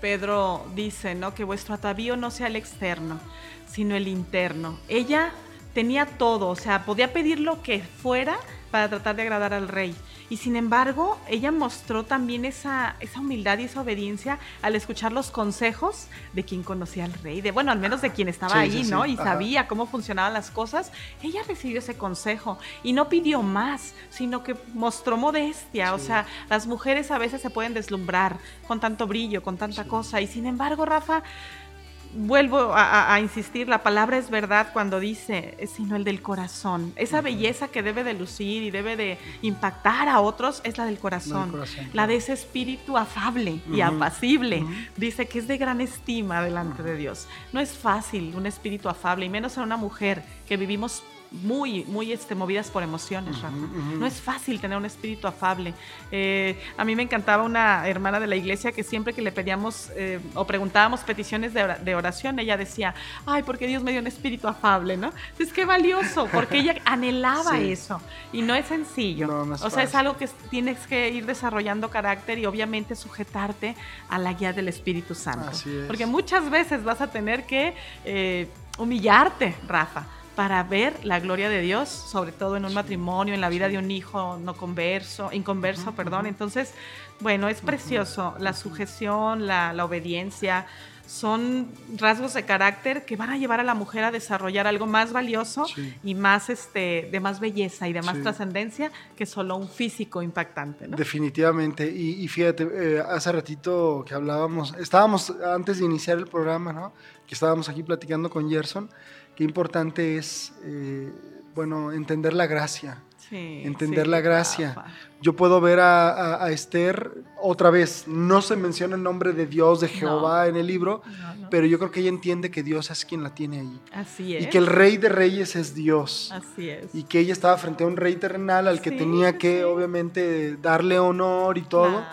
Pedro dice, ¿no? Que vuestro atavío no sea el externo, sino el interno. Ella tenía todo, o sea, podía pedir lo que fuera para tratar de agradar al rey. Y sin embargo, ella mostró también esa, esa humildad y esa obediencia al escuchar los consejos de quien conocía al rey, de bueno, al menos de quien estaba ahí, ¿no? Y sabía cómo funcionaban las cosas. Ella recibió ese consejo y no pidió más, sino que mostró modestia. O sea, las mujeres a veces se pueden deslumbrar con tanto brillo, con tanta cosa. Y sin embargo, Rafa, vuelvo a, insistir, la palabra es verdad cuando dice, sino el del corazón. Esa belleza que debe de lucir y debe de impactar a otros es la del corazón. La, de ese espíritu afable y apacible. Dice que es de gran estima delante de Dios. No es fácil un espíritu afable, y menos en una mujer que vivimos muy, muy este, movidas por emociones, No es fácil tener un espíritu afable. Eh, a mí me encantaba una hermana de la iglesia que siempre que le pedíamos eh, o preguntábamos peticiones de, oración, ella decía, ay, porque Dios me dio un espíritu afable, ¿no? Es que valioso, porque ella anhelaba eso. Y no es sencillo. o sea, es algo que tienes que ir desarrollando carácter y obviamente sujetarte a la guía del Espíritu Santo. Porque muchas veces vas a tener que... Eh, humillarte, Rafa, para ver la gloria de Dios, sobre todo en un matrimonio, en la vida de un hijo no converso, inconverso, perdón. Entonces, bueno, es precioso la sujeción, la, la obediencia, son rasgos de carácter que van a llevar a la mujer a desarrollar algo más valioso y más este, de más belleza y de más trascendencia que solo un físico impactante. Definitivamente. Y, fíjate, eh, hace ratito que hablábamos, estábamos antes de iniciar el programa, ¿no? que estábamos aquí platicando con Gerson, qué importante es, eh, bueno, entender la gracia entender la gracia. Yo puedo ver a, Esther otra vez, no se menciona el nombre de Dios, de Jehová en el libro, pero yo creo que ella entiende que Dios es quien la tiene ahí. Así es. Y que el rey de reyes es Dios. Así es. Y que ella estaba frente a un rey terrenal al que tenía que obviamente darle honor y todo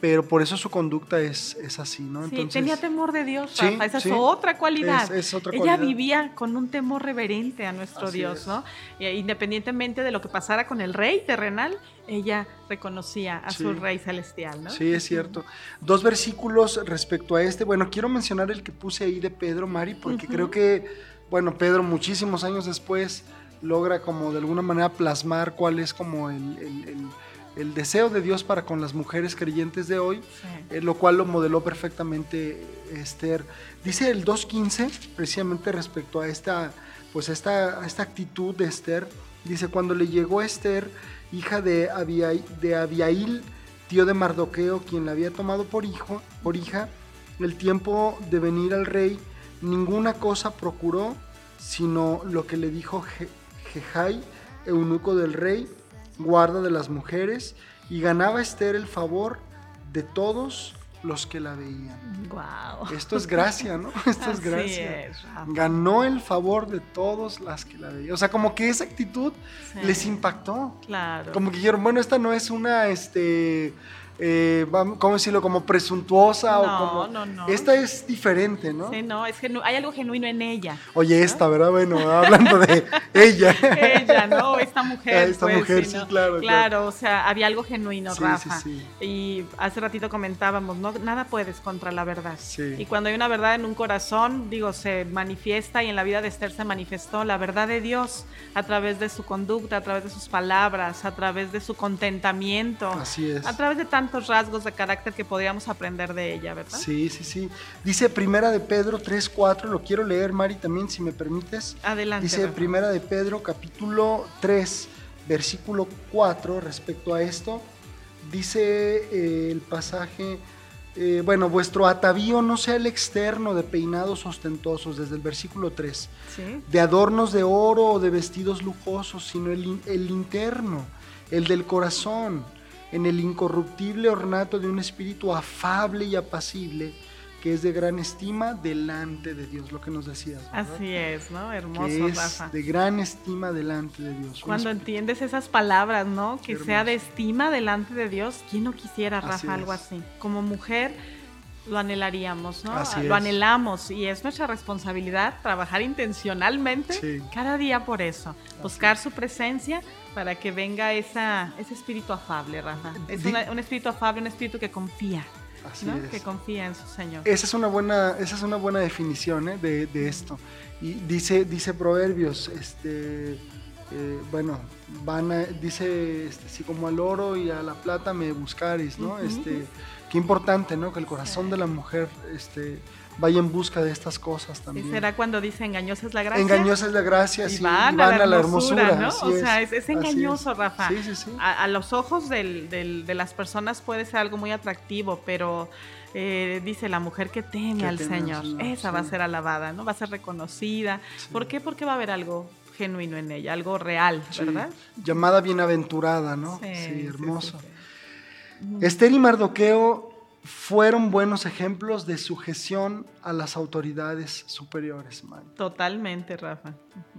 pero por eso su conducta es, es así, ¿no? Sí, tenía temor de Dios, esa es otra cualidad. Es, otra Ella vivía con un temor reverente a nuestro Dios, ¿no? independientemente de lo que pasara con el rey terrenal, ella reconocía a su rey celestial, ¿no? Sí, es cierto. Dos versículos respecto a este. Bueno, quiero mencionar el que puse ahí de Pedro, Mari, porque creo que, bueno, Pedro muchísimos años después logra como de alguna manera plasmar cuál es como el el deseo de Dios para con las mujeres creyentes de hoy, eh, lo cual lo modeló perfectamente Esther. Dice el 2.15, precisamente respecto a esta, pues esta, esta actitud de Esther, dice, cuando le llegó Esther, hija de, Abiail, de Abiail, tío de Mardoqueo, quien la había tomado por, hijo, por hija, el tiempo de venir al rey, ninguna cosa procuró, sino lo que le dijo Jejai, eunuco del rey, guarda de las mujeres, y ganaba Esther el favor de todos los que la veían. Wow. Esto es gracia, ¿no? Esto es gracia. Ganó el favor de todos las que la veían. O sea, como que esa actitud les impactó. Claro. Como que dijeron, bueno, esta no es una, este, eh, ¿cómo decirlo? Como presuntuosa o como... No, no. Esta es diferente, ¿no? Sí, no, es que hay algo genuino en ella. Oye, esta, ¿verdad? Bueno, hablando de ella. ella, ¿no? Esta mujer. Esta pues, mujer, sí, claro, claro. o sea, había algo genuino, Rafa. Sí, sí. Y hace ratito comentábamos, no, nada puedes contra la verdad. Sí. Y cuando hay una verdad en un corazón, digo, se manifiesta y en la vida de Esther se manifestó la verdad de Dios a través de su conducta, a través de sus palabras, a través de su contentamiento. Así es. A través de tanto rasgos de carácter que podríamos aprender de ella, ¿verdad? Sí, sí, sí. Dice Primera de Pedro 3.4, lo quiero leer, Mari, también, si me permites. Adelante. Dice Primera de Pedro, capítulo 3, versículo 4, respecto a esto. Dice eh, el pasaje, eh, bueno, vuestro atavío no sea el externo de peinados ostentosos, desde el versículo 3, ¿Sí? de adornos de oro o de vestidos lujosos, sino el, el interno, el del corazón en el incorruptible ornato de un espíritu afable y apacible que es de gran estima delante de Dios, lo que nos decías. Así es, ¿no? Hermoso, que es De gran estima delante de Dios. Cuando entiendes esas palabras, ¿no? Que sea de estima delante de Dios, ¿quién no quisiera, Rafa, algo así? Como mujer lo anhelaríamos, ¿no? lo anhelamos y es nuestra responsabilidad trabajar intencionalmente cada día por eso, buscar su presencia para que venga esa, ese espíritu afable, Rafa. Es un espíritu afable, un espíritu que confía. que confía en su Señor. Esa es una buena, esa es una buena definición ¿eh? de, esto. Y dice, dice Proverbios, este, eh, bueno, van a, dice, este, si como al oro y a la plata me buscaréis, ¿no? este, qué importante, ¿no? Que el corazón de la mujer, este, vaya en busca de estas cosas también. ¿Y será cuando dice engañosa es la gracia? Engañosa es la gracia, y sí, van, a la hermosura. ¿no? O sea, es, engañoso, Rafa. Sí, sí, sí. A, los ojos de las personas puede ser algo muy atractivo, pero eh, dice la mujer que teme, al, Señor, esa va a ser alabada, ¿no? Va a ser reconocida. ¿Por qué? Porque va a haber algo genuino en ella, algo real, ¿verdad? Llamada bienaventurada, ¿no? Sí, hermoso. Esther y Mardoqueo fueron buenos ejemplos de sujeción a las autoridades superiores. Totalmente, Rafa.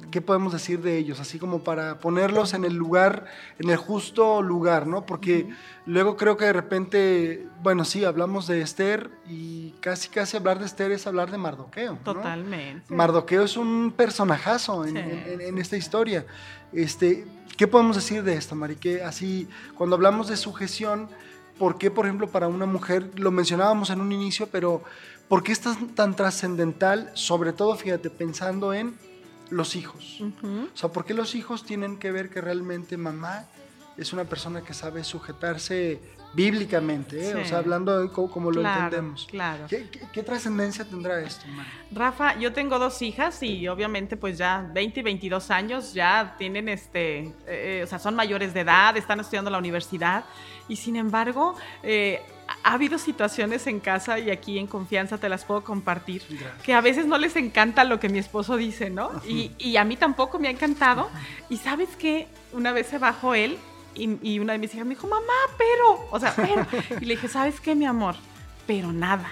¿Qué podemos decir de ellos? Así como para ponerlos en el lugar, en el justo lugar, ¿no? Porque luego creo que de repente, bueno, sí, hablamos de Esther y casi casi hablar de Esther es hablar de Mardoqueo. Totalmente. Mardoqueo es un personajazo en, en, esta historia. Este, ¿Qué podemos decir de esto, Mari? Que así, cuando hablamos de sujeción, ¿Por qué, por ejemplo, para una mujer, lo mencionábamos en un inicio, pero ¿Por qué es tan, trascendental? Sobre todo, fíjate, pensando en los hijos. O sea, ¿por qué los hijos tienen que ver que realmente mamá es una persona que sabe sujetarse bíblicamente, ¿eh? o sea, hablando de cómo, lo entendemos. Claro. ¿Qué, trascendencia tendrá esto, Rafa, yo tengo dos hijas y obviamente pues ya 20 y 22 años ya tienen este, eh, eh, o sea, son mayores de edad, están estudiando la universidad y sin embargo ha habido situaciones en casa y aquí en confianza te las puedo compartir, que a veces no les encanta lo que mi esposo dice, ¿no? Y, y, a mí tampoco me ha encantado. Y sabes qué, una vez se bajó él y, una de mis hijas me dijo, mamá, pero, o sea, pero. Y le dije, ¿sabes qué, mi amor? Pero nada.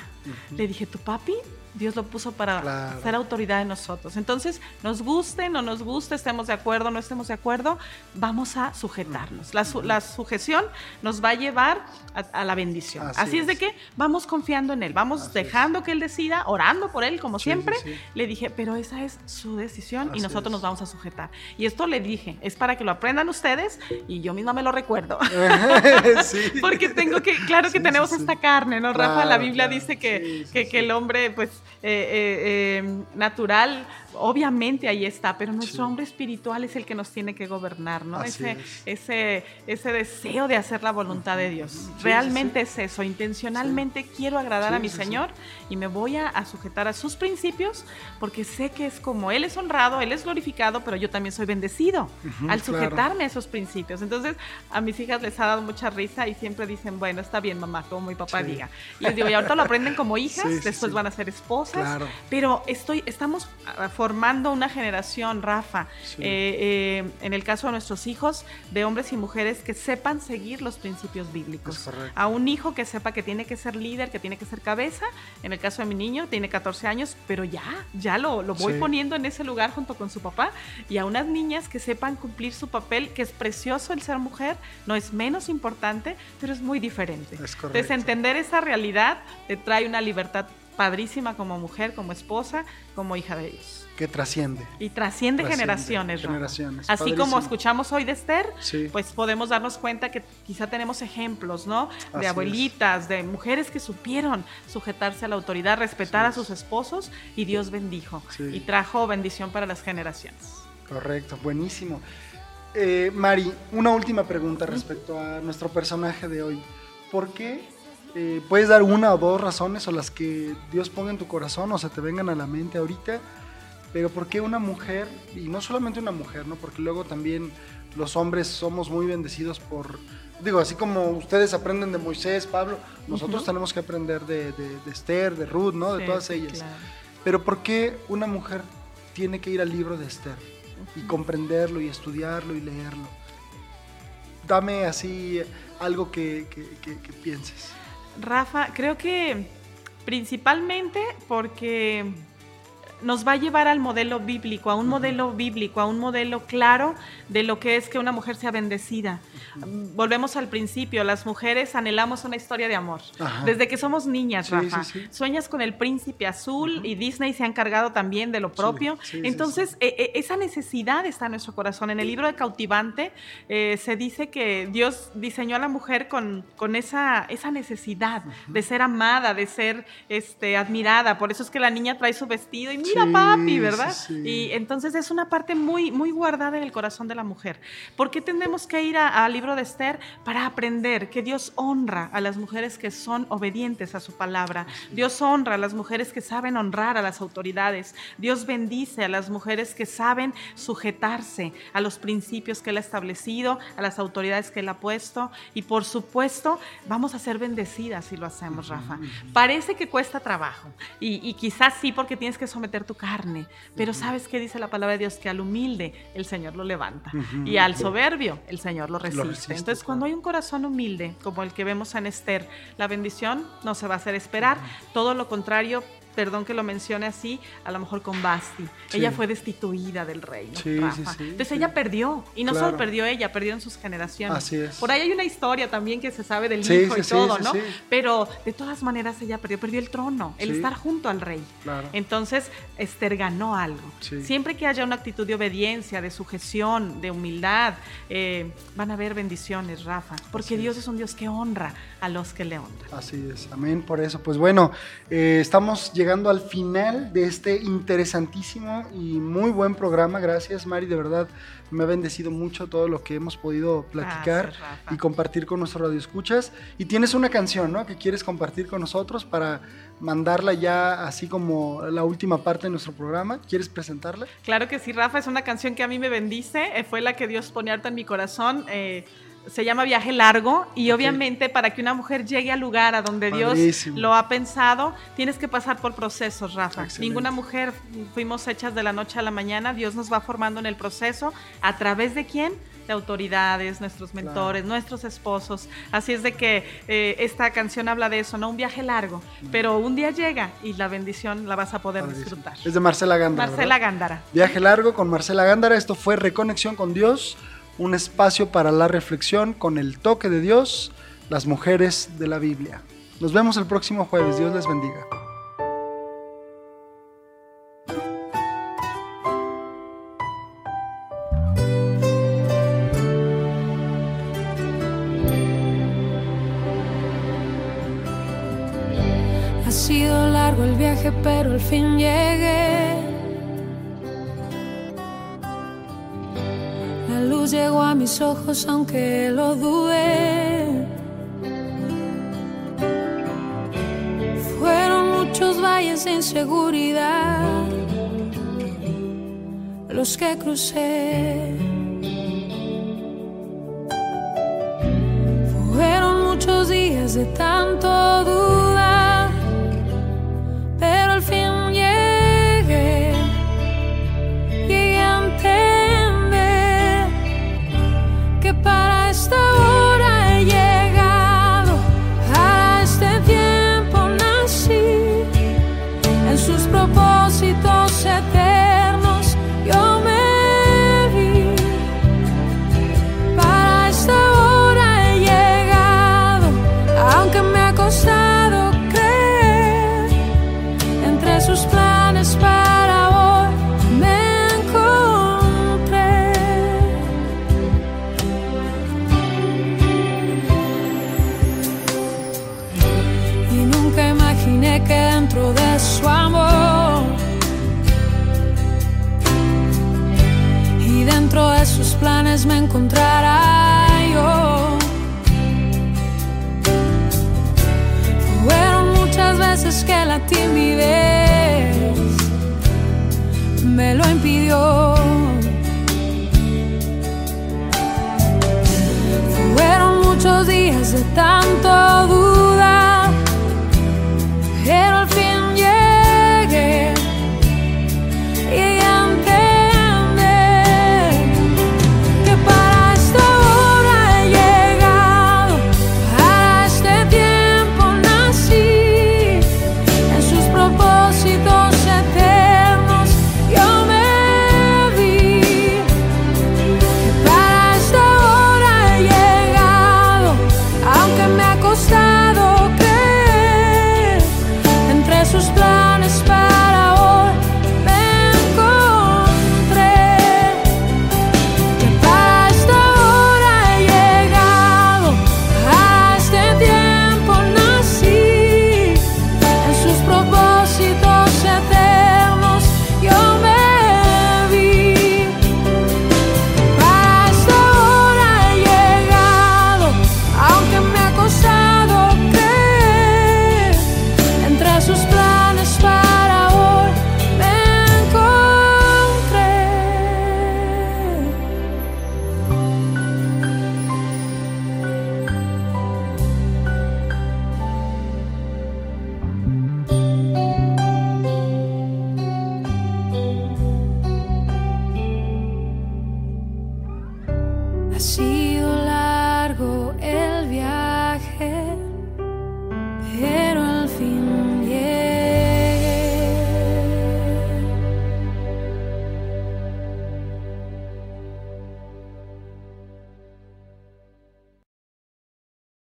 Le dije, ¿tu papi? Dios lo puso para ser autoridad de nosotros. Entonces, nos guste, no nos guste, estemos de acuerdo, no estemos de acuerdo, vamos a sujetarnos. La, sujeción nos va a llevar a, la bendición. Así, es. de que vamos confiando en Él, vamos dejando que Él decida, orando por Él, como siempre. Le dije, pero esa es su decisión y nosotros nos vamos a sujetar. Y esto le dije, es para que lo aprendan ustedes y yo misma me lo recuerdo. Porque tengo que, claro que tenemos esta carne, ¿no, Rafa? La Biblia dice que, que el hombre, pues, eh, eh, eh, natural obviamente ahí está, pero nuestro hombre espiritual es el que nos tiene que gobernar, ¿no? ese, ese, ese deseo de hacer la voluntad de Dios. Realmente es eso, intencionalmente quiero agradar a mi Señor y me voy a, sujetar a sus principios porque sé que es como Él es honrado, Él es glorificado, pero yo también soy bendecido al sujetarme a esos principios. Entonces, a mis hijas les ha dado mucha risa y siempre dicen, bueno, está bien, mamá, como mi papá diga. Y les digo, y ahorita lo aprenden como hijas, después van a ser esposas, pero estoy, estamos formando una generación, Rafa, eh, eh, en el caso de nuestros hijos, de hombres y mujeres que sepan seguir los principios bíblicos. A un hijo que sepa que tiene que ser líder, que tiene que ser cabeza, en el caso de mi niño, tiene 14 años, pero ya, ya lo, lo voy poniendo en ese lugar junto con su papá, y a unas niñas que sepan cumplir su papel, que es precioso el ser mujer, no es menos importante, pero es muy diferente. Es Entonces, entender esa realidad te trae una libertad padrísima como mujer, como esposa, como hija de Dios que trasciende. Y trasciende, generaciones. generaciones. Así como escuchamos hoy de Esther, pues podemos darnos cuenta que quizá tenemos ejemplos, ¿no? De abuelitas, de mujeres que supieron sujetarse a la autoridad, respetar a sus esposos y Dios bendijo y trajo bendición para las generaciones. Correcto, buenísimo. Eh, Mari, una última pregunta respecto a nuestro personaje de hoy. ¿Por qué eh, puedes dar una o dos razones o las que Dios ponga en tu corazón o se te vengan a la mente ahorita pero ¿por qué una mujer, y no solamente una mujer, ¿no? porque luego también los hombres somos muy bendecidos por, digo, así como ustedes aprenden de Moisés, Pablo, nosotros tenemos que aprender de, Esther, de Ruth, ¿no? de todas ellas. Pero ¿por qué una mujer tiene que ir al libro de Esther y comprenderlo y estudiarlo y leerlo? Dame así algo que pienses. Rafa, creo que principalmente porque nos va a llevar al modelo bíblico, a un modelo bíblico, a un modelo claro de lo que es que una mujer sea bendecida. Volvemos al principio, las mujeres anhelamos una historia de amor. Desde que somos niñas, Rafa. Sueñas con el príncipe azul y Disney se ha encargado también de lo propio. Entonces, e, e, esa necesidad está en nuestro corazón. En el libro de Cautivante eh, se dice que Dios diseñó a la mujer con, con esa, esa necesidad de ser amada, de ser este, admirada. Por eso es que la niña trae su vestido y mira papi, ¿verdad? Y entonces es una parte muy, muy guardada en el corazón de la mujer. ¿Por qué tenemos que ir al libro de Esther? Para aprender que Dios honra a las mujeres que son obedientes a su palabra. Dios honra a las mujeres que saben honrar a las autoridades. Dios bendice a las mujeres que saben sujetarse a los principios que Él ha establecido, a las autoridades que Él ha puesto. Y por supuesto, vamos a ser bendecidas si lo hacemos, Rafa. Parece que cuesta trabajo. Y, y quizás sí porque tienes que someter tu carne. Pero ¿sabes qué dice la palabra de Dios? Que al humilde el Señor lo levanta y al soberbio el Señor lo resiste. Entonces, cuando hay un corazón humilde, como el que vemos en Esther, la bendición no se va a hacer esperar. Todo lo contrario, perdón que lo mencione así, a lo mejor con Basti. Ella fue destituida del reino, Rafa. Entonces ella perdió, y no solo perdió ella, perdió en sus generaciones. Así es. Por ahí hay una historia también que se sabe del hijo y todo, ¿no? Pero de todas maneras ella perdió, perdió el trono, el estar junto al rey. Entonces Esther ganó algo. Siempre que haya una actitud de obediencia, de sujeción, de humildad, eh, van a haber bendiciones, Rafa, porque Dios es. un Dios que honra a los que le honran. Así es, amén por eso. Pues bueno, eh, estamos llegando al final de este interesantísimo y muy buen programa. Gracias, Mari, de verdad me ha bendecido mucho todo lo que hemos podido platicar y compartir con nuestros radioescuchas. Y tienes una canción, ¿no? Que quieres compartir con nosotros para mandarla ya así como la última parte de nuestro programa. ¿Quieres presentarla? Claro que sí, Rafa. Es una canción que a mí me bendice. Eh, fue la que Dios pone harta en mi corazón. Eh, se llama Viaje Largo y obviamente para que una mujer llegue al lugar a donde Dios lo ha pensado, tienes que pasar por procesos, Rafa. Ninguna mujer fuimos hechas de la noche a la mañana, Dios nos va formando en el proceso. ¿A través de quién? De autoridades, nuestros mentores, nuestros esposos. Así es de que eh, esta canción habla de eso, ¿no? Un viaje largo, pero un día llega y la bendición la vas a poder disfrutar. Es de Marcela Gándara. Marcela Gándara. Viaje largo con Marcela Gándara. Esto fue Reconexión con Dios un espacio para la reflexión con el toque de Dios, las mujeres de la Biblia. Nos vemos el próximo jueves. Dios les bendiga. Ha sido largo el viaje, pero al fin llegué llegó a mis ojos aunque lo dudé. Fueron muchos valles de inseguridad los que crucé. Fueron muchos días de tanto duda, tanto